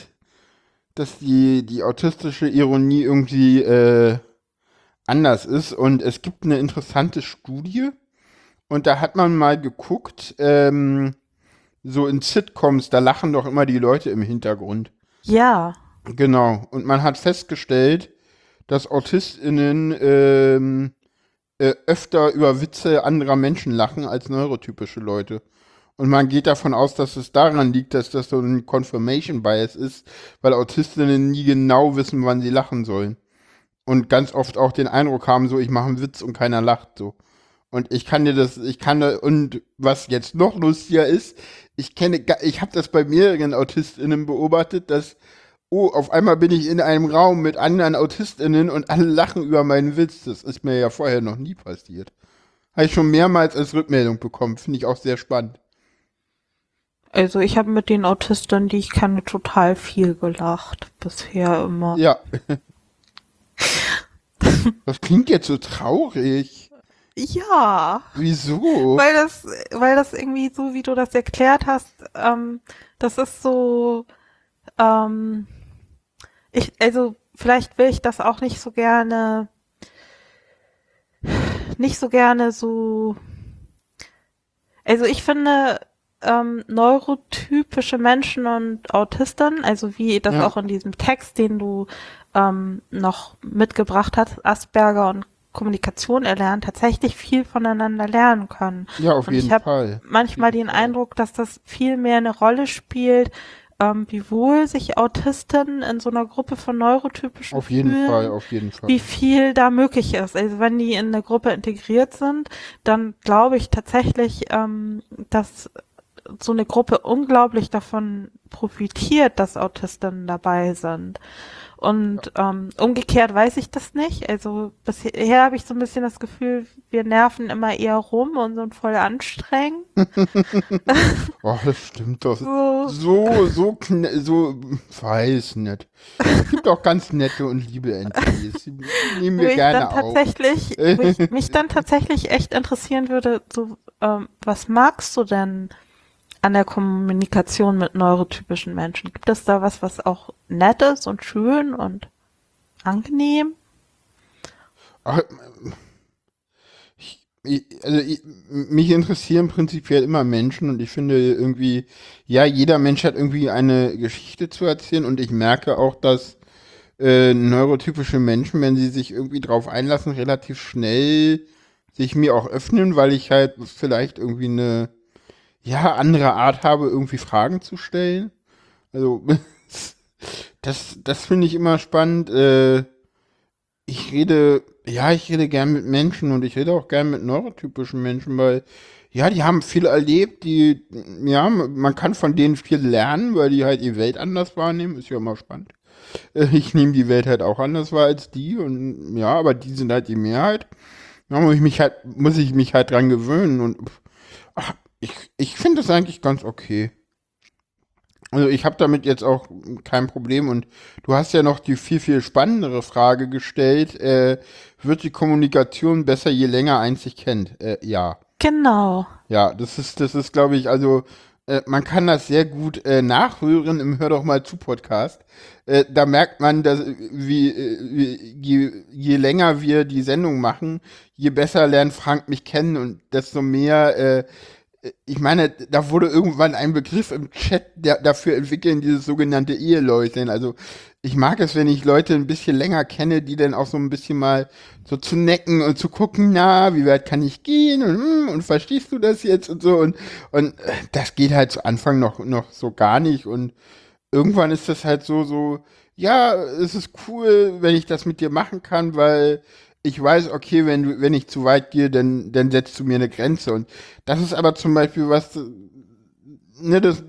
dass die, die autistische Ironie irgendwie äh, anders ist. Und es gibt eine interessante Studie und da hat man mal geguckt, ähm, so in Sitcoms, da lachen doch immer die Leute im Hintergrund. Ja. Genau. Und man hat festgestellt, dass AutistInnen ähm, äh, öfter über Witze anderer Menschen lachen als neurotypische Leute. Und man geht davon aus, dass es daran liegt, dass das so ein Confirmation Bias ist, weil Autistinnen nie genau wissen, wann sie lachen sollen. Und ganz oft auch den Eindruck haben, so ich mache einen Witz und keiner lacht so. Und ich kann dir das, ich kann, und was jetzt noch lustiger ist, ich kenne, ich habe das bei mehreren AutistInnen beobachtet, dass, oh, auf einmal bin ich in einem Raum mit anderen AutistInnen und alle lachen über meinen Witz. Das ist mir ja vorher noch nie passiert. Habe ich schon mehrmals als Rückmeldung bekommen. Finde ich auch sehr spannend. Also ich habe mit den Autistinnen, die ich kenne, total viel gelacht. Bisher immer. Ja. das klingt jetzt so traurig. Ja. Wieso? Weil das, weil das irgendwie so, wie du das erklärt hast, ähm, das ist so, ähm, ich, also vielleicht will ich das auch nicht so gerne, nicht so gerne so, also ich finde, ähm, neurotypische Menschen und Autisten, also wie das ja. auch in diesem Text, den du ähm, noch mitgebracht hast, Asperger und Kommunikation erlernen, tatsächlich viel voneinander lernen können. Ja, auf und jeden ich Fall. Manchmal den Eindruck, dass das viel mehr eine Rolle spielt, ähm, wie wohl sich Autisten in so einer Gruppe von Neurotypischen Auf jeden fühlen, Fall, auf jeden Fall. Wie viel da möglich ist. Also wenn die in eine Gruppe integriert sind, dann glaube ich tatsächlich, ähm, dass so eine Gruppe unglaublich davon profitiert, dass Autisten dabei sind. Und ähm, umgekehrt weiß ich das nicht. Also bisher habe ich so ein bisschen das Gefühl, wir nerven immer eher rum und sind voll anstrengend. oh, das stimmt doch. So, so, so, so weiß nicht. Es gibt auch ganz nette und liebe. Die nehmen wir gerne auf. Tatsächlich, mich, mich dann tatsächlich echt interessieren würde, so, ähm, was magst du denn an der Kommunikation mit neurotypischen Menschen? Gibt es da was, was auch nett ist und schön und angenehm? Ach, ich, also ich, mich interessieren prinzipiell immer Menschen und ich finde irgendwie, ja, jeder Mensch hat irgendwie eine Geschichte zu erzählen und ich merke auch, dass äh, neurotypische Menschen, wenn sie sich irgendwie drauf einlassen, relativ schnell sich mir auch öffnen, weil ich halt vielleicht irgendwie eine ja, andere Art habe, irgendwie Fragen zu stellen. Also, das, das finde ich immer spannend. Äh, ich rede, ja, ich rede gern mit Menschen und ich rede auch gern mit neurotypischen Menschen, weil, ja, die haben viel erlebt, die, ja, man kann von denen viel lernen, weil die halt die Welt anders wahrnehmen, ist ja immer spannend. Äh, ich nehme die Welt halt auch anders wahr als die und, ja, aber die sind halt die Mehrheit. Da muss ich mich halt, muss ich mich halt dran gewöhnen und ach, ich, ich finde das eigentlich ganz okay. Also ich habe damit jetzt auch kein Problem und du hast ja noch die viel, viel spannendere Frage gestellt, äh, wird die Kommunikation besser, je länger eins sich kennt? Äh, ja. Genau. Ja, das ist, das ist, glaube ich, also äh, man kann das sehr gut äh, nachhören im Hör doch mal zu Podcast. Äh, da merkt man, dass wie, äh, wie je, je länger wir die Sendung machen, je besser lernt Frank mich kennen und desto mehr ich meine, da wurde irgendwann ein Begriff im Chat der, dafür entwickeln, dieses sogenannte Eheläuschen. Also ich mag es, wenn ich Leute ein bisschen länger kenne, die dann auch so ein bisschen mal so zu necken und zu gucken, na, wie weit kann ich gehen und, hm, und verstehst du das jetzt und so und, und äh, das geht halt zu Anfang noch, noch so gar nicht und irgendwann ist das halt so, so, ja, es ist cool, wenn ich das mit dir machen kann, weil ich weiß, okay, wenn, wenn ich zu weit gehe, dann, dann setzt du mir eine Grenze. Und das ist aber zum Beispiel was, ne, das,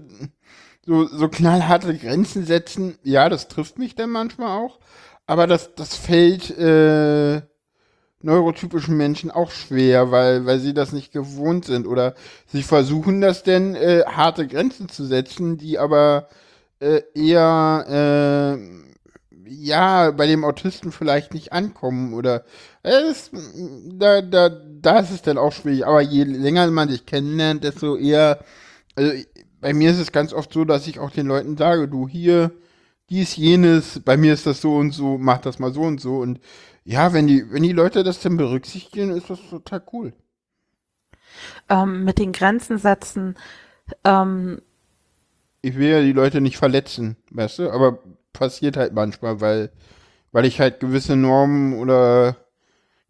so, so knallharte Grenzen setzen, ja, das trifft mich dann manchmal auch. Aber das, das fällt äh, neurotypischen Menschen auch schwer, weil, weil sie das nicht gewohnt sind. Oder sie versuchen das denn, äh, harte Grenzen zu setzen, die aber äh, eher äh, ja, bei dem Autisten vielleicht nicht ankommen oder es, da, da, da ist es dann auch schwierig. Aber je länger man sich kennenlernt, desto eher, also bei mir ist es ganz oft so, dass ich auch den Leuten sage, du hier, dies, jenes, bei mir ist das so und so, mach das mal so und so. Und ja, wenn die, wenn die Leute das dann berücksichtigen, ist das total cool. Ähm, mit den Grenzen setzen, ähm, ich will ja die Leute nicht verletzen, weißt du, aber passiert halt manchmal, weil, weil ich halt gewisse Normen oder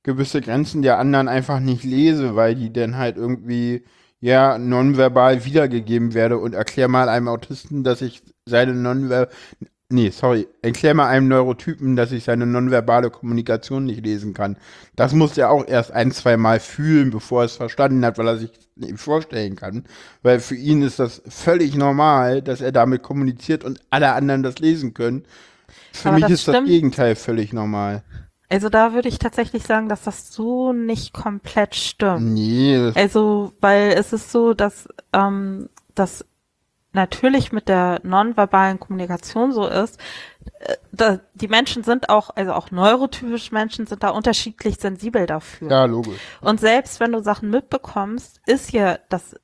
gewisse Grenzen der anderen einfach nicht lese, weil die dann halt irgendwie ja nonverbal wiedergegeben werde. Und erklär mal einem Autisten, dass ich seine nonverbal nee, sorry, erklär mal einem Neurotypen, dass ich seine nonverbale Kommunikation nicht lesen kann. Das muss er auch erst ein, zwei Mal fühlen, bevor er es verstanden hat, weil er sich nicht vorstellen kann. Weil für ihn ist das völlig normal, dass er damit kommuniziert und alle anderen das lesen können. Für Aber mich ist stimmt. das Gegenteil völlig normal. Also da würde ich tatsächlich sagen, dass das so nicht komplett stimmt. Nee. Also, weil es ist so, dass, ähm, dass natürlich mit der nonverbalen Kommunikation so ist, äh, da, die Menschen sind auch, also auch neurotypische Menschen sind da unterschiedlich sensibel dafür. Ja, logisch. Und selbst wenn du Sachen mitbekommst, ist ja das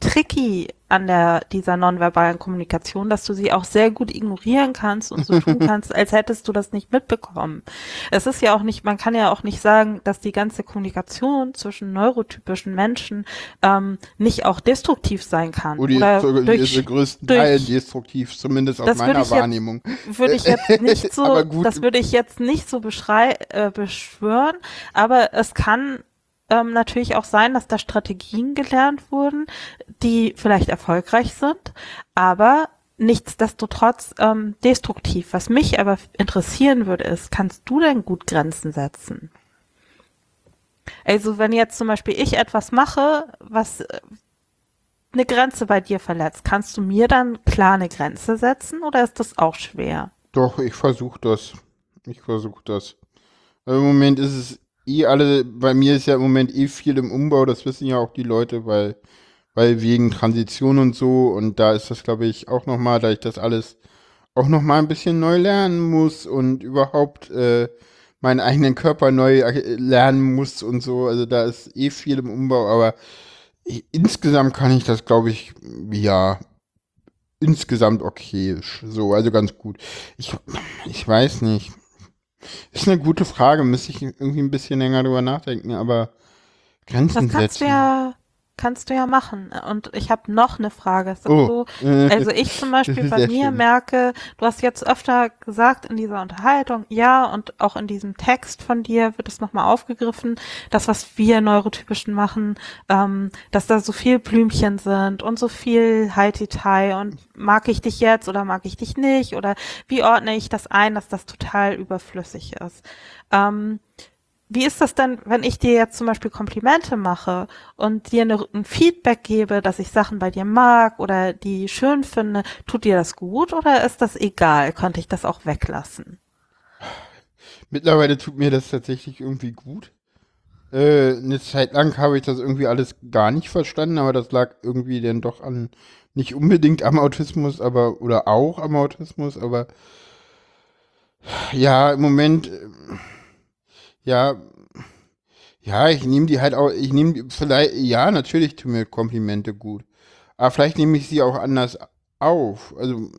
tricky an der, dieser nonverbalen Kommunikation, dass du sie auch sehr gut ignorieren kannst und so tun kannst, als hättest du das nicht mitbekommen. Es ist ja auch nicht, man kann ja auch nicht sagen, dass die ganze Kommunikation zwischen neurotypischen Menschen ähm, nicht auch destruktiv sein kann. Oder, Oder sogar durch, ist größten durch, Teil destruktiv, zumindest aus meiner Wahrnehmung. Würde ich jetzt nicht so, das würde ich jetzt nicht so beschrei äh, beschwören, aber es kann ähm, natürlich auch sein, dass da Strategien gelernt wurden, die vielleicht erfolgreich sind, aber nichtsdestotrotz ähm, destruktiv. Was mich aber interessieren würde, ist, kannst du denn gut Grenzen setzen? Also wenn jetzt zum Beispiel ich etwas mache, was äh, eine Grenze bei dir verletzt, kannst du mir dann klar eine Grenze setzen oder ist das auch schwer? Doch, ich versuche das. Ich versuche das. Im Moment ist es eh alle, bei mir ist ja im Moment eh viel im Umbau, das wissen ja auch die Leute, weil, weil wegen Transition und so und da ist das, glaube ich, auch nochmal, da ich das alles auch nochmal ein bisschen neu lernen muss und überhaupt äh, meinen eigenen Körper neu äh, lernen muss und so. Also da ist eh viel im Umbau, aber insgesamt kann ich das, glaube ich, ja, insgesamt okay. So, also ganz gut. Ich, ich weiß nicht. Ist eine gute Frage, müsste ich irgendwie ein bisschen länger drüber nachdenken, aber Grenzen das setzen. Ja, kannst du ja machen. Und ich habe noch eine Frage. Oh. So, also ich zum Beispiel bei mir schön. merke, du hast jetzt öfter gesagt in dieser Unterhaltung, ja, und auch in diesem Text von dir wird es nochmal aufgegriffen, das, was wir Neurotypischen machen, ähm, dass da so viel Blümchen sind und so viel High-Detail und mag ich dich jetzt oder mag ich dich nicht oder wie ordne ich das ein, dass das total überflüssig ist. Ähm, wie ist das denn, wenn ich dir jetzt zum Beispiel Komplimente mache und dir eine, ein Feedback gebe, dass ich Sachen bei dir mag oder die schön finde, tut dir das gut oder ist das egal? Könnte ich das auch weglassen? Mittlerweile tut mir das tatsächlich irgendwie gut. Äh, eine Zeit lang habe ich das irgendwie alles gar nicht verstanden, aber das lag irgendwie dann doch an, nicht unbedingt am Autismus, aber, oder auch am Autismus, aber ja, im Moment, äh, ja, ja, ich nehme die halt auch, ich nehme vielleicht, ja, natürlich tun mir Komplimente gut. Aber vielleicht nehme ich sie auch anders auf. Also,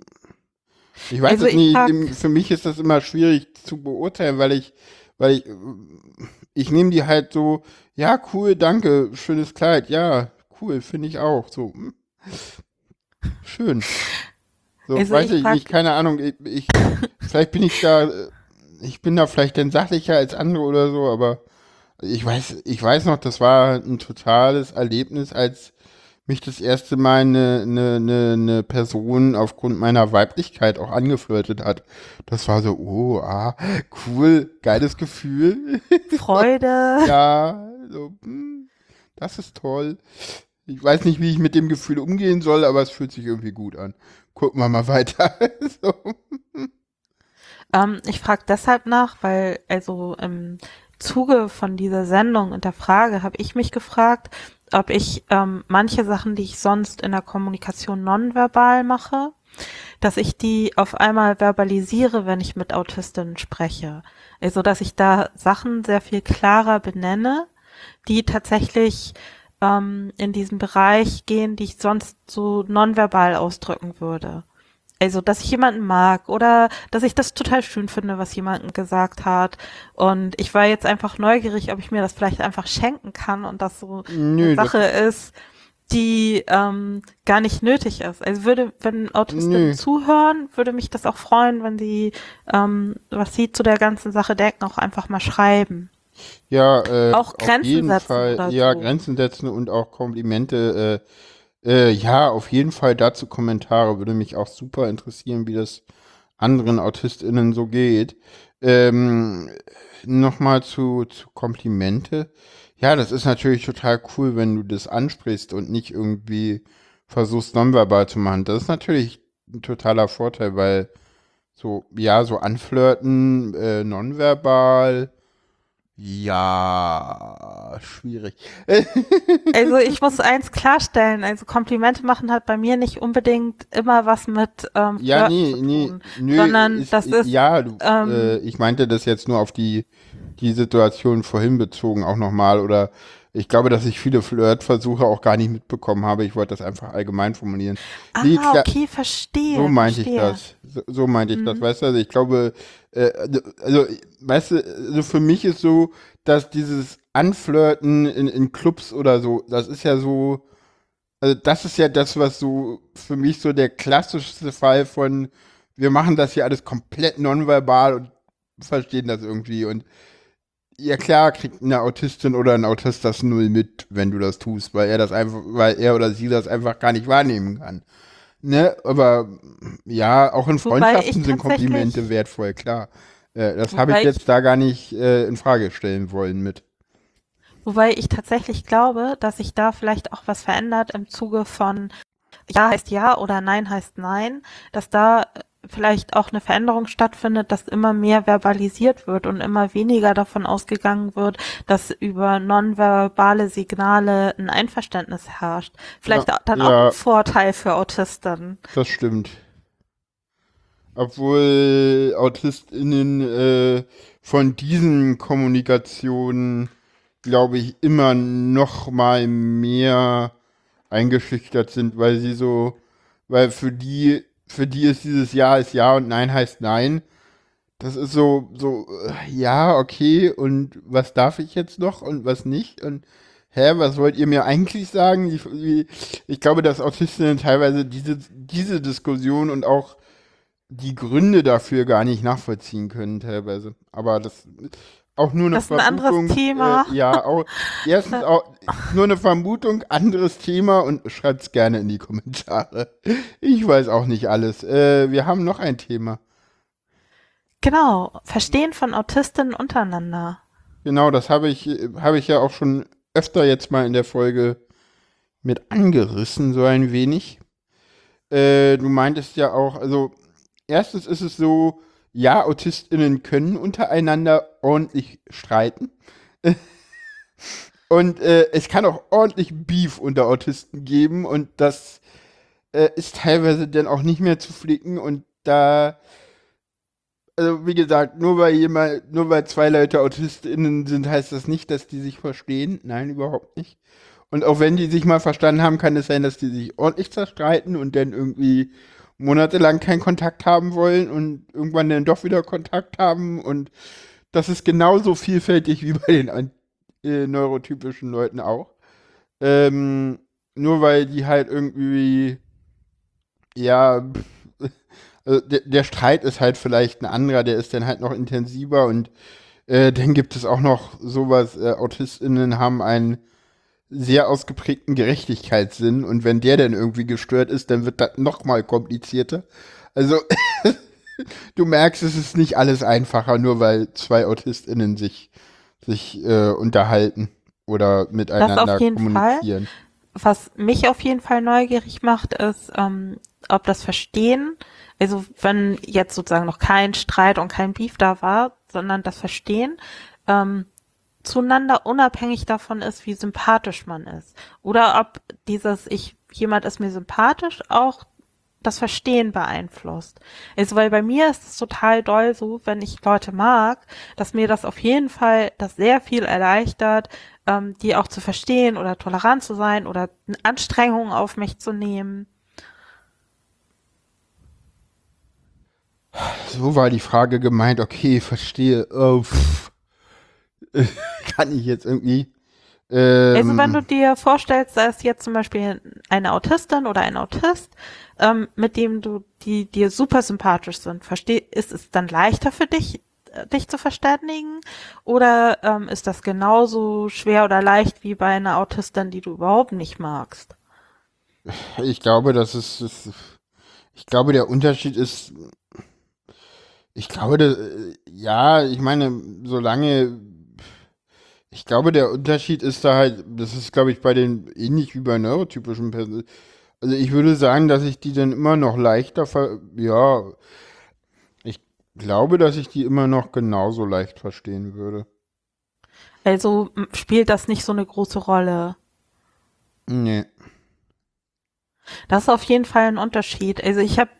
ich weiß Also es ich nicht, im- für mich ist das immer schwierig zu beurteilen, weil ich, weil ich, ich nehme die halt so, ja, cool, danke, schönes Kleid, ja, cool, finde ich auch, so, hm. schön. So, Also weiß ich ich nicht, keine Ahnung, ich, ich, vielleicht bin ich da, äh, ich bin da vielleicht dann sachlicher als andere oder so, aber ich weiß, ich weiß noch, das war ein totales Erlebnis, als mich das erste Mal eine, eine, eine, eine Person aufgrund meiner Weiblichkeit auch angeflirtet hat. Das war so, oh, ah, cool, geiles Gefühl. Freude. ja, so, hm, das ist toll. Ich weiß nicht, wie ich mit dem Gefühl umgehen soll, aber es fühlt sich irgendwie gut an. Gucken wir mal weiter. so. Ähm, ich frage deshalb nach, weil also im Zuge von dieser Sendung und der Frage habe ich mich gefragt, ob ich ähm, manche Sachen, die ich sonst in der Kommunikation nonverbal mache, dass ich die auf einmal verbalisiere, wenn ich mit Autistinnen spreche. Also, dass ich da Sachen sehr viel klarer benenne, die tatsächlich ähm, in diesen Bereich gehen, die ich sonst so nonverbal ausdrücken würde. Also, dass ich jemanden mag oder dass ich das total schön finde, was jemanden gesagt hat. Und ich war jetzt einfach neugierig, ob ich mir das vielleicht einfach schenken kann und das so Nö, eine Sache ist, die ähm, gar nicht nötig ist. Also würde, wenn Autisten Nö. zuhören, würde mich das auch freuen, wenn sie, ähm, was sie zu der ganzen Sache denken, auch einfach mal schreiben. Ja, äh, Auch auf Grenzen jeden setzen Fall, ja, so. Grenzen setzen und auch Komplimente. Äh, äh, ja, auf jeden Fall dazu Kommentare. Würde mich auch super interessieren, wie das anderen AutistInnen so geht. Ähm, Nochmal zu, zu Komplimente. Ja, das ist natürlich total cool, wenn du das ansprichst und nicht irgendwie versuchst, nonverbal zu machen. Das ist natürlich ein totaler Vorteil, weil so, ja, so anflirten, äh, nonverbal, ja, schwierig. Also ich muss eins klarstellen, also Komplimente machen hat bei mir nicht unbedingt immer was mit ähm, Ja, nee, nee, tun, nö, sondern das ist ja, du, ähm, äh, ich meinte das jetzt nur auf die, die Situation vorhin bezogen auch nochmal oder ich glaube, dass ich viele Flirtversuche auch gar nicht mitbekommen habe. Ich wollte das einfach allgemein formulieren. ah, Nee, okay, verstehe. So meinte ich verstehe. das. So, so meinte ich das, Mhm. weißt du? Also ich glaube, äh, also, weißt du, also für mich ist so, dass dieses Anflirten in, in Clubs oder so, das ist ja so, also das ist ja das, was so für mich so der klassischste Fall von, wir machen das hier alles komplett nonverbal und verstehen das irgendwie und ja klar kriegt eine Autistin oder ein Autist das null mit, wenn du das tust, weil er das einfach, weil er oder sie das einfach gar nicht wahrnehmen kann. Ne, aber ja, auch in Freundschaften sind Komplimente wertvoll, klar. Äh, das habe ich jetzt da gar nicht äh, in Frage stellen wollen mit. Wobei ich tatsächlich glaube, dass sich da vielleicht auch was verändert im Zuge von Ja heißt Ja oder Nein heißt Nein, dass da vielleicht auch eine Veränderung stattfindet, dass immer mehr verbalisiert wird und immer weniger davon ausgegangen wird, dass über nonverbale Signale ein Einverständnis herrscht. Vielleicht Ja, dann ja. auch ein Vorteil für Autisten. Das stimmt. Obwohl AutistInnen äh, von diesen Kommunikationen, glaube ich, immer noch mal mehr eingeschüchtert sind, weil sie so, weil für die, für die ist dieses Ja ist Ja und Nein heißt Nein. Das ist so, so, äh, ja, okay, und was darf ich jetzt noch und was nicht? Und hä, was wollt ihr mir eigentlich sagen? Ich, ich glaube, dass Autistinnen teilweise diese, diese Diskussion und auch die Gründe dafür gar nicht nachvollziehen können, teilweise. Aber das auch nur eine Das ist ein anderes Vermutung. Thema. Äh, ja, auch, erstens auch nur eine Vermutung, anderes Thema und schreibt's gerne in die Kommentare. Ich weiß auch nicht alles. Äh, wir haben noch ein Thema. Genau, Verstehen von Autistinnen untereinander. Genau, das habe ich, habe ich ja auch schon öfter jetzt mal in der Folge mit angerissen, so ein wenig. Äh, du meintest ja auch, also erstens ist es so, ja, AutistInnen können untereinander ordentlich streiten. Und äh, es kann auch ordentlich Beef unter Autisten geben und das äh, ist teilweise dann auch nicht mehr zu flicken und da, also wie gesagt, nur weil jemand, nur weil zwei Leute AutistInnen sind, heißt das nicht, dass die sich verstehen. Nein, überhaupt nicht. Und auch wenn die sich mal verstanden haben, kann es sein, dass die sich ordentlich zerstreiten und dann irgendwie monatelang keinen Kontakt haben wollen und irgendwann dann doch wieder Kontakt haben und das ist genauso vielfältig wie bei den äh, neurotypischen Leuten auch. Ähm, nur weil die halt irgendwie, ja, also der, der, Streit ist halt vielleicht ein anderer, der ist dann halt noch intensiver und äh, dann gibt es auch noch sowas, äh, AutistInnen haben einen sehr ausgeprägten Gerechtigkeitssinn und wenn der dann irgendwie gestört ist, dann wird das noch mal komplizierter. Also du merkst, es ist nicht alles einfacher, nur weil zwei AutistInnen sich sich äh, unterhalten oder miteinander kommunizieren. Fall, was mich auf jeden Fall neugierig macht, ist, ähm, ob das Verstehen, also wenn jetzt sozusagen noch kein Streit und kein Beef da war, sondern das Verstehen, ähm, zueinander unabhängig davon ist, wie sympathisch man ist. Oder ob dieses ich, jemand ist mir sympathisch auch das Verstehen beeinflusst. Also, weil bei mir ist es total doll so, wenn ich Leute mag, dass mir das auf jeden Fall das sehr viel erleichtert, ähm, die auch zu verstehen oder tolerant zu sein oder Anstrengungen auf mich zu nehmen. So war die Frage gemeint, okay, verstehe. Oh, Kann ich jetzt irgendwie. Ähm, also wenn du dir vorstellst, dass jetzt zum Beispiel eine Autistin oder ein Autist ähm, mit dem du, die dir super sympathisch sind, versteh, ist es dann leichter für dich, äh, dich zu verständigen? Oder ähm, ist das genauso schwer oder leicht wie bei einer Autistin, die du überhaupt nicht magst? Ich glaube, das ist, ist ich glaube, der Unterschied ist, ich glaube, das, ja, ich meine, solange, ich glaube, der Unterschied ist da halt, das ist, glaube ich, bei den, ähnlich wie bei neurotypischen Personen, also ich würde sagen, dass ich die dann immer noch leichter ver ja, ich glaube, dass ich die immer noch genauso leicht verstehen würde. Also spielt das nicht so eine große Rolle? Nee. Das ist auf jeden Fall ein Unterschied. Also ich habe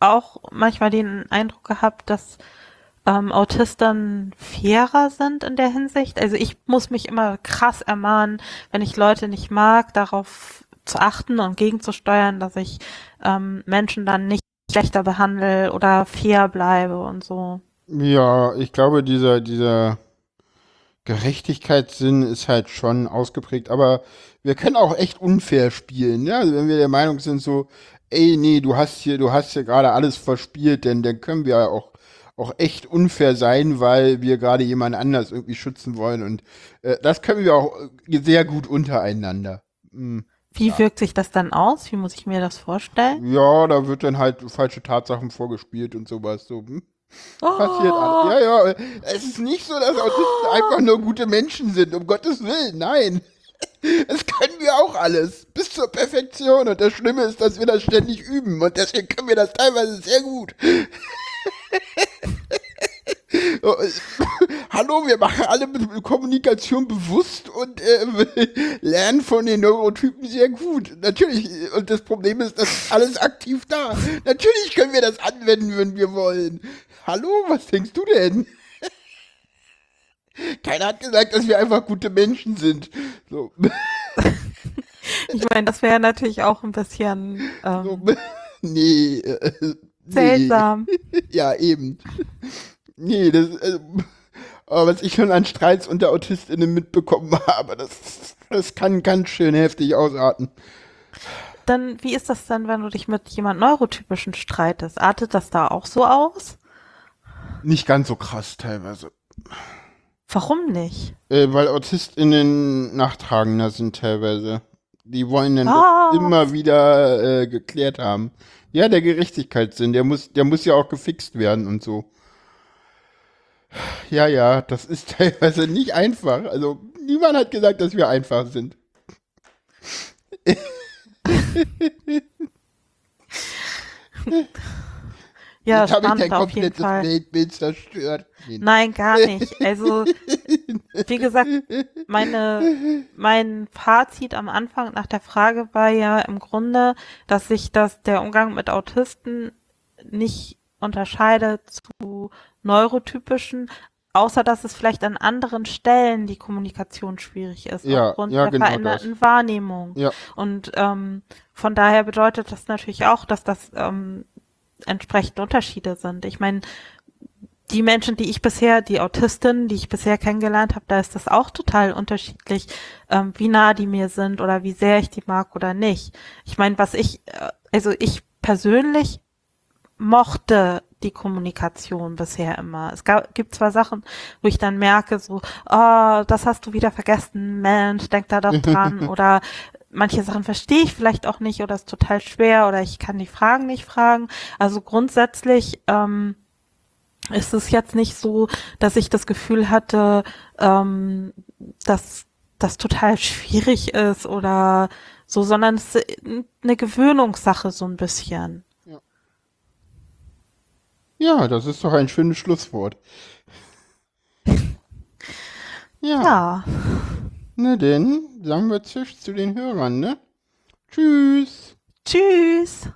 auch manchmal den Eindruck gehabt, dass ähm, Autisten fairer sind in der Hinsicht. Also ich muss mich immer krass ermahnen, wenn ich Leute nicht mag, darauf zu achten und gegenzusteuern, dass ich ähm, Menschen dann nicht schlechter behandle oder fair bleibe und so. Ja, ich glaube, dieser, dieser Gerechtigkeitssinn ist halt schon ausgeprägt, aber wir können auch echt unfair spielen, ja, also wenn wir der Meinung sind, so, ey, nee, du hast hier, du hast hier gerade alles verspielt, denn dann können wir auch auch echt unfair sein, weil wir gerade jemand anders irgendwie schützen wollen und äh, das können wir auch sehr gut untereinander. Mhm. Wie ja. wirkt sich das dann aus? Wie muss ich mir das vorstellen? Ja, da wird dann halt falsche Tatsachen vorgespielt und sowas. So, hm? Oh. Passiert alles. Ja, ja. Es ist nicht so, dass Autisten oh. einfach nur gute Menschen sind, um Gottes Willen. Nein. Das können wir auch alles. Bis zur Perfektion. Und das Schlimme ist, dass wir das ständig üben. Und deswegen können wir das teilweise sehr gut. Hallo, wir machen alle Kommunikation bewusst und äh, lernen von den Neurotypen sehr gut. Natürlich, und das Problem ist, das ist alles aktiv da. Natürlich können wir das anwenden, wenn wir wollen. Hallo, was denkst du denn? Keiner hat gesagt, dass wir einfach gute Menschen sind. So. Ich meine, das wäre natürlich auch ein bisschen. Ähm, so, nee. Äh, seltsam. Ja, eben. Nee, das, äh, was ich schon an Streits unter AutistInnen mitbekommen habe, das, das kann ganz schön heftig ausarten. Dann, wie ist das dann, wenn du dich mit jemand Neurotypischen streitest? Artet das da auch so aus? Nicht ganz so krass teilweise. Warum nicht? Äh, weil AutistInnen nachtragender sind teilweise. Die wollen dann ah. immer wieder äh, geklärt haben. Ja, der Gerechtigkeitssinn, der muss, der muss ja auch gefixt werden und so. Ja, ja, das ist teilweise nicht einfach. Also, niemand hat gesagt, dass wir einfach sind. Ja, Jetzt habe ich dein komplettes. Weltbild zerstört. Nein, gar nicht. Also, wie gesagt, meine, mein Fazit am Anfang nach der Frage war ja im Grunde, dass sich das, der Umgang mit Autisten nicht unterscheidet zu neurotypischen, außer dass es vielleicht an anderen Stellen die Kommunikation schwierig ist, Ja, aufgrund ja, der genau veränderten Wahrnehmung. Ja. Und ähm, von daher bedeutet das natürlich auch, dass das ähm, entsprechende Unterschiede sind. Ich meine, die Menschen, die ich bisher, die Autistinnen, die ich bisher kennengelernt habe, da ist das auch total unterschiedlich, ähm, wie nah die mir sind oder wie sehr ich die mag oder nicht. Ich meine, was ich, äh, also ich persönlich mochte die Kommunikation bisher immer. Es gab, gibt zwar Sachen, wo ich dann merke, so, oh, das hast du wieder vergessen, Mensch, denk da doch dran. oder manche Sachen verstehe ich vielleicht auch nicht oder ist total schwer oder ich kann die Fragen nicht fragen. Also grundsätzlich ähm, ist es jetzt nicht so, dass ich das Gefühl hatte, ähm, dass das total schwierig ist oder so, sondern es ist eine Gewöhnungssache so ein bisschen. Ja, das ist doch ein schönes Schlusswort. Ja, Ja, na denn, sagen wir Tschüss zu den Hörern, ne? Tschüss. tschüss.